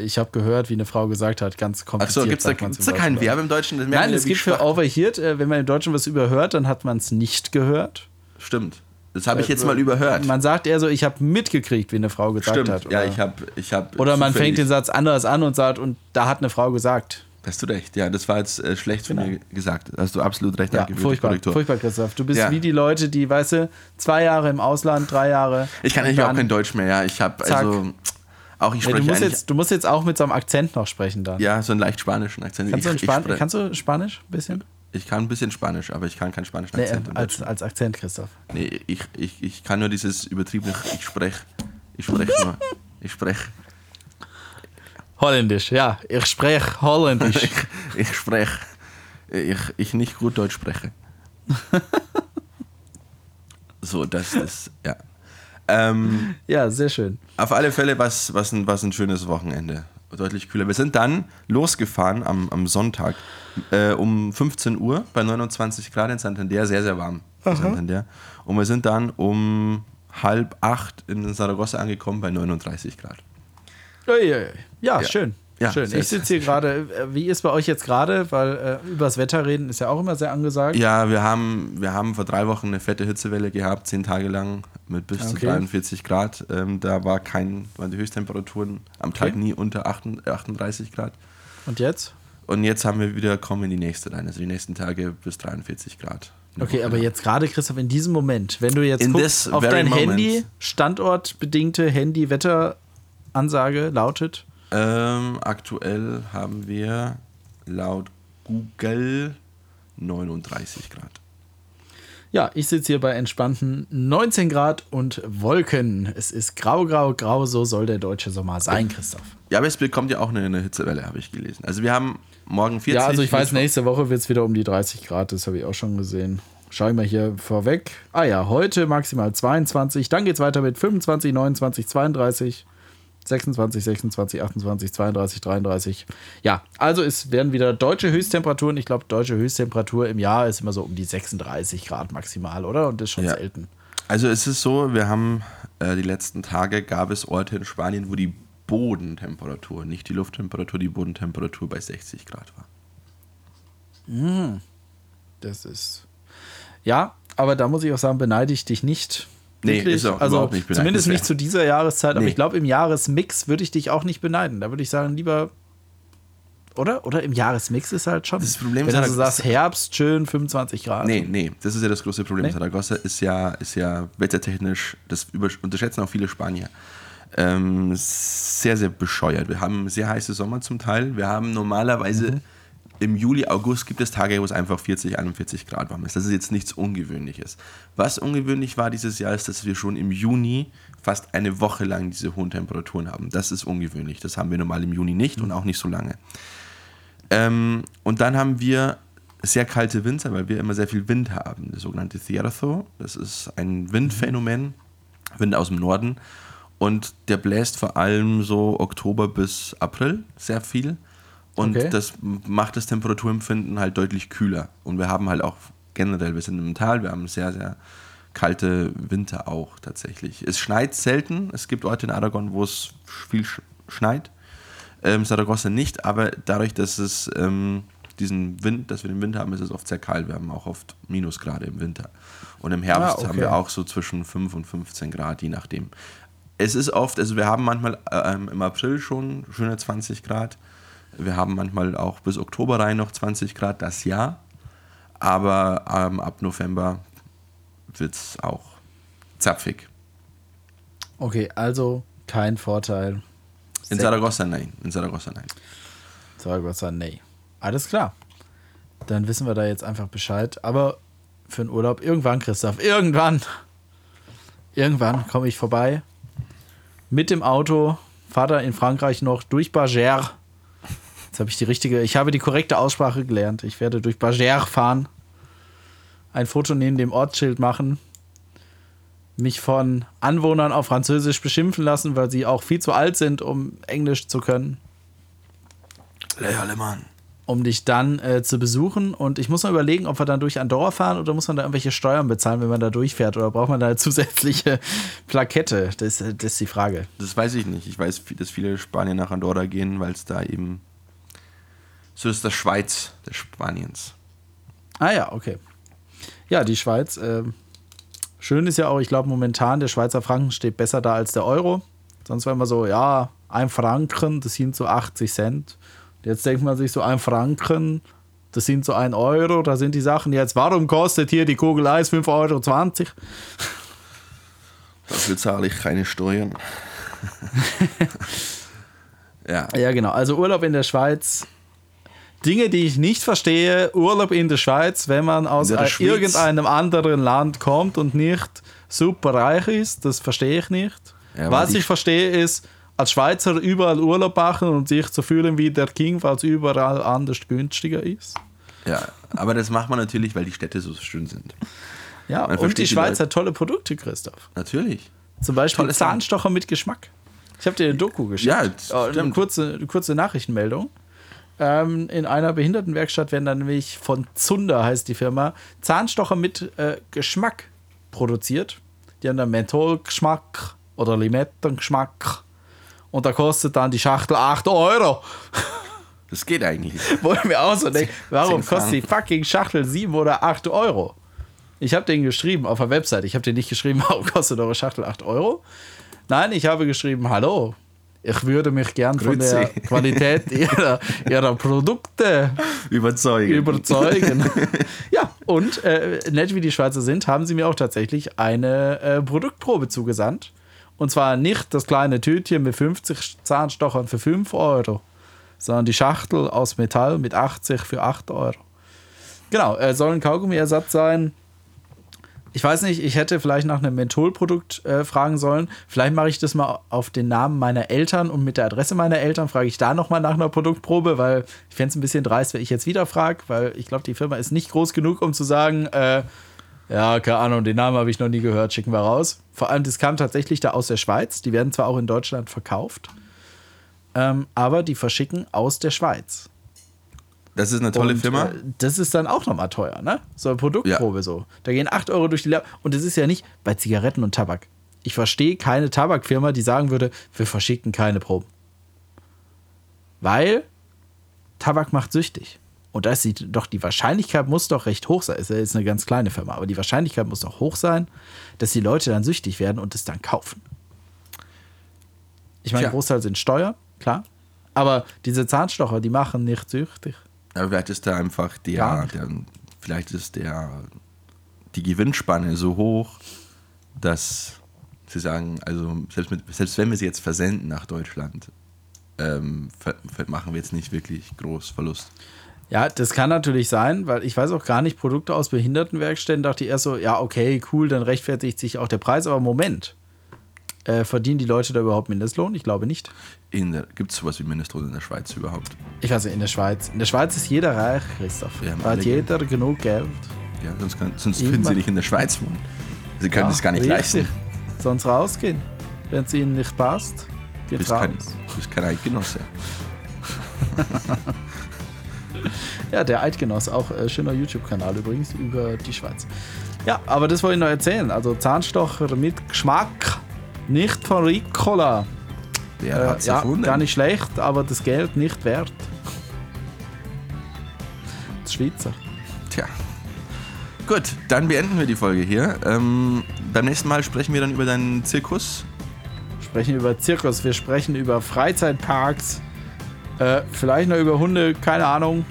ich habe gehört, wie eine Frau gesagt hat, ganz kompliziert. Achso, gibt es da, gibt's da im kein Deutschen. Verb im Deutschen? Nein, es gibt für overheard, äh, wenn man im Deutschen was überhört, dann hat man es nicht gehört. Stimmt. Das habe ich jetzt mal überhört. Man sagt eher so, ich habe mitgekriegt, wie eine Frau gesagt Stimmt, hat. ja, Oder, ich habe. Ich hab oder man fängt den Satz anders an und sagt, und da hat eine Frau gesagt. Hast du recht, ja, das war jetzt äh, schlecht von Genau. mir gesagt. Hast du absolut recht, Ja, danke die furchtbar, Korrektur. furchtbar, Christoph. Du bist Ja. wie die Leute, die, weißt du, zwei Jahre im Ausland, drei Jahre. Ich kann eigentlich auch kein Deutsch mehr, ja. Ich habe also. Auch ich Ja, spreche du, musst jetzt, du musst jetzt auch mit so einem Akzent noch sprechen dann. ja, so einen leicht spanischen Akzent. Kannst, du ich, ich, Span kannst du Spanisch ein bisschen? Ich kann ein bisschen Spanisch, aber ich kann keinen spanischen Nee, Akzent. als, als Akzent, Christoph. Nee, ich, ich, ich kann nur dieses übertriebene, ich spreche. Ich spreche nur. Ich spreche. Holländisch, ja. Ich spreche Holländisch. (laughs) Ich, ich spreche. Ich, ich nicht gut Deutsch spreche. (laughs) so, das ist, ja. Ähm, ja, sehr schön. auf alle Fälle was, was, ein, was ein schönes Wochenende. Deutlich kühler. Wir sind dann losgefahren am, am Sonntag äh, um 15 Uhr bei 29 Grad in Santander, sehr, sehr warm in Santander. Und wir sind dann um halb acht in Saragossa angekommen bei 39 Grad. Uiuiui. Ja, Ja. schön. Ja, schön. Ich sitze hier gerade. äh, Wie ist bei euch jetzt gerade? Weil äh, übers Wetter reden ist ja auch immer sehr angesagt. Ja, wir haben, wir haben vor drei Wochen eine fette Hitzewelle gehabt, zehn Tage lang mit bis zu Okay. 43 Grad. Ähm, da war kein, waren die Höchsttemperaturen am Tag Okay. nie unter 8 38 Grad. Und jetzt? Und jetzt haben wir wieder kommen in die nächste rein, also die nächsten Tage bis 43 Grad. Okay, Woche aber lang. jetzt gerade, Christoph, in diesem Moment, wenn du jetzt guckst, auf dein moment. Handy, standortbedingte Handy-Wetteransage lautet. Ähm, aktuell haben wir laut Google 39 Grad. Ja, ich sitze hier bei entspannten 19 Grad und Wolken. Es ist grau, grau, grau, so soll der deutsche Sommer sein, Christoph. Ja, aber es bekommt ja auch eine, eine Hitzewelle, habe ich gelesen. Also wir haben morgen 40 Ja, also ich weiß, nächste Woche wird es wieder um die 30 Grad, das habe ich auch schon gesehen. Schau ich mal hier vorweg. Ah ja, heute maximal 22, dann geht es weiter mit 25, 29, 32, 26, 26, 28, 32, 33. Ja, also es werden wieder deutsche Höchsttemperaturen. Ich glaube, deutsche Höchsttemperatur im Jahr ist immer so um die 36 Grad maximal, oder? Und das ist schon Ja. selten. Also es ist so, wir haben äh, die letzten Tage gab es Orte in Spanien, wo die Bodentemperatur, nicht die Lufttemperatur, die Bodentemperatur bei 60 Grad war. Das ist. Ja, Aber da muss ich auch sagen, beneide ich dich nicht. Nee, Wirklich. ist auch also überhaupt nicht zumindest nicht zu dieser Jahreszeit, aber Nee. ich glaube, im Jahresmix würde ich dich auch nicht beneiden. Da würde ich sagen, lieber. Oder? Oder im Jahresmix ist halt schon. Das Problem wenn ist du halt- so sagst, Herbst, schön, 25 Grad. Nee, nee, das ist ja das große Problem. Nee? Saragossa ist ja, ist ja wettertechnisch, das unterschätzen auch viele Spanier, ähm, sehr, sehr bescheuert. Wir haben sehr heiße Sommer zum Teil. Wir haben normalerweise Mhm. Im Juli, August gibt es Tage, wo es einfach 40, 41 Grad warm ist. Das ist jetzt nichts Ungewöhnliches. Was ungewöhnlich war dieses Jahr, ist, dass wir schon im Juni fast eine Woche lang diese hohen Temperaturen haben. Das ist ungewöhnlich. Das haben wir normal im Juni nicht und auch nicht so lange. Ähm, und dann haben wir sehr kalte Winter, weil wir immer sehr viel Wind haben. Das sogenannte Cierzo. Das ist ein Windphänomen, Wind aus dem Norden. Und der bläst vor allem so Oktober bis April sehr viel. Und Okay. das macht das Temperaturempfinden halt deutlich kühler. Und wir haben halt auch generell, wir sind im Tal, wir haben sehr, sehr kalte Winter auch tatsächlich. Es schneit selten. Es gibt Orte in Aragon, wo es viel sch schneit. Ähm, Saragossa nicht, aber dadurch, dass es ähm, diesen Wind, dass wir den Wind haben, ist es oft sehr kalt. Wir haben auch oft Minusgrade im Winter. Und im Herbst Ah, okay. haben wir auch so zwischen 5 und 15 Grad, je nachdem. Es ist oft, also wir haben manchmal ähm, im April schon schöne 20 Grad. Wir haben manchmal auch bis Oktober rein noch 20 Grad das Jahr. Aber ähm, ab November wird es auch zapfig. Okay, also kein Vorteil. In Saragossa nein. In Saragossa nein. Zaragoza, nee. Alles klar. Dann wissen wir da jetzt einfach Bescheid. Aber für den Urlaub, irgendwann, Christoph, irgendwann, irgendwann komme ich vorbei. Mit dem Auto, da in Frankreich noch durch Bagère. Jetzt habe ich die richtige, ich habe die korrekte Aussprache gelernt. Ich werde durch Bagère fahren, ein Foto neben dem Ortsschild machen, mich von Anwohnern auf Französisch beschimpfen lassen, weil sie auch viel zu alt sind, um Englisch zu können Le Allemand. um dich dann äh, zu besuchen. Und ich muss mal überlegen, ob wir dann durch Andorra fahren oder muss man da irgendwelche Steuern bezahlen, wenn man da durchfährt? Oder braucht man da eine (laughs) zusätzliche Plakette? Das, äh, das ist die Frage. Das weiß ich nicht. Ich weiß, dass viele Spanier nach Andorra gehen, weil es da eben so ist das Schweiz des Spaniens. Ah ja, okay. Ja, die Schweiz. Äh, schön ist ja auch, ich glaube momentan, der Schweizer Franken steht besser da als der Euro. Sonst war immer so, ja, ein Franken, das sind so 80 Cent. Und Jetzt denkt man sich so, ein Franken, das sind so ein Euro. Da sind die Sachen jetzt, warum kostet hier die Kugel Eis 5,20 Euro? Dafür zahle ich keine Steuern. (laughs) (laughs) ja. Ja, genau. Also Urlaub in der Schweiz. Dinge, die ich nicht verstehe. Urlaub in der Schweiz, wenn man aus irgendeinem anderen Land kommt und nicht super reich ist, das verstehe ich nicht. Ja, Was ich ich- verstehe ist, als Schweizer überall Urlaub machen und sich zu fühlen wie der King, weil es überall anders günstiger ist. ja. Aber das macht man natürlich, weil die Städte so schön sind. Ja, Man und die die Schweiz Leute. hat tolle Produkte, Christoph. Natürlich. Zum Beispiel Tolle. Zahnstocher mit Geschmack. Ich habe dir eine Doku geschickt. Ja, das Oh, eine, stimmt. kurze, eine kurze Nachrichtenmeldung. Ähm, in einer Behindertenwerkstatt werden dann nämlich von Zunder, heißt die Firma, Zahnstocher mit äh, Geschmack produziert. Die haben dann Mentholgeschmack oder Limettengeschmack. Und da kostet dann die Schachtel 8 Euro. (laughs) Das geht eigentlich. Wo ich mir auch so denke, warum kostet die fucking Schachtel 7 oder 8 Euro? Ich habe den geschrieben auf der Website. Ich habe den nicht geschrieben, (laughs) warum kostet eure Schachtel 8 Euro? Nein, ich habe geschrieben, hallo. Ich würde mich gern von der (laughs) Qualität ihrer, ihrer Produkte Überzeugen. überzeugen. (laughs) ja, und äh, nett wie die Schweizer sind, haben sie mir auch tatsächlich eine äh, Produktprobe zugesandt. Und zwar nicht das kleine Tütchen mit 50 Zahnstochern für 5 Euro, sondern die Schachtel aus Metall mit 80 für 8 Euro. Genau, äh, soll ein Kaugummiersatz sein. Ich weiß nicht, ich hätte vielleicht nach einem Mentholprodukt äh, fragen sollen. Vielleicht mache ich das mal auf den Namen meiner Eltern und mit der Adresse meiner Eltern frage ich da nochmal nach einer Produktprobe, weil ich fände es ein bisschen dreist, wenn ich jetzt wieder frage, weil ich glaube, die Firma ist nicht groß genug, um zu sagen, äh, ja, keine Ahnung, den Namen habe ich noch nie gehört, schicken wir raus. Vor allem, das kam tatsächlich da aus der Schweiz. Die werden zwar auch in Deutschland verkauft, ähm, aber die verschicken aus der Schweiz. Das ist eine tolle Und, Firma. Äh, das ist dann auch nochmal teuer, ne? So eine Produktprobe so. Da gehen 8 Euro durch die Lampe. Und das ist ja nicht bei Zigaretten und Tabak. Ich verstehe keine Tabakfirma, die sagen würde, wir verschicken keine Proben. Weil Tabak macht süchtig. Und da sieht doch die Wahrscheinlichkeit muss doch recht hoch sein. Ist ja jetzt eine ganz kleine Firma, aber die Wahrscheinlichkeit muss doch hoch sein, dass die Leute dann süchtig werden und es dann kaufen. Ich meine. Großteil sind Steuer, klar. Aber diese Zahnstocher, die machen nicht süchtig. Aber vielleicht ist da einfach der, der vielleicht ist der die Gewinnspanne so hoch, dass sie sagen, also selbst, mit, selbst wenn wir sie jetzt versenden nach Deutschland, ähm, machen wir jetzt nicht wirklich groß Verlust. Ja, das kann natürlich sein, weil ich weiß auch gar nicht, Produkte aus Behindertenwerkstätten, dachte ich erst so, ja, okay, cool, dann rechtfertigt sich auch der Preis, aber Moment. Äh, verdienen die Leute da überhaupt Mindestlohn? Ich glaube nicht. Gibt es sowas wie Mindestlohn in der Schweiz überhaupt? Ich weiß nicht, in der Schweiz. In der Schweiz ist jeder reich, Christoph. Haben Da hat jeder genug Geld. Ja, sonst, kann, sonst können sie nicht in der Schweiz wohnen. Sie können Ja, es gar nicht richtig. leisten. Sonst rausgehen. Wenn es ihnen nicht passt, Du bist raus. kein, du bist kein Eidgenosse. (laughs) Ja, der Eidgenoss, auch äh, schöner YouTube-Kanal übrigens über die Schweiz. Ja, aber das wollte ich noch erzählen. Also Zahnstocher mit Geschmack, nicht von Ricola. Der Äh, hat's ja, erfunden. gar nicht schlecht, aber das Geld nicht wert. Das Schweizer. Tja. Gut, dann beenden wir die Folge hier. Ähm, beim nächsten Mal sprechen wir dann über deinen Zirkus. sprechen über Zirkus, wir sprechen über Freizeitparks, äh, vielleicht noch über Hunde, keine Ahnung.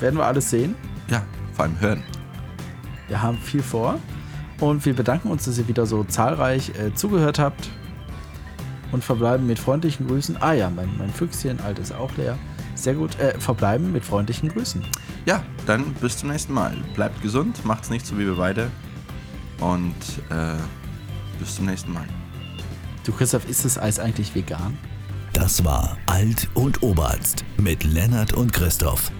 Werden wir alles sehen. Ja, vor allem hören. Wir haben viel vor und wir bedanken uns, dass ihr wieder so zahlreich äh, zugehört habt und verbleiben mit freundlichen Grüßen. Ah ja, mein, mein Füchschen, alt ist auch leer. Sehr gut. Äh, verbleiben mit freundlichen Grüßen. Ja, dann bis zum nächsten Mal. Bleibt gesund, macht's nicht so wie wir beide. Und äh, bis zum nächsten Mal. Du, Christoph, ist das Eis eigentlich vegan? Das war Alt und Oberarzt mit Lennart und Christoph.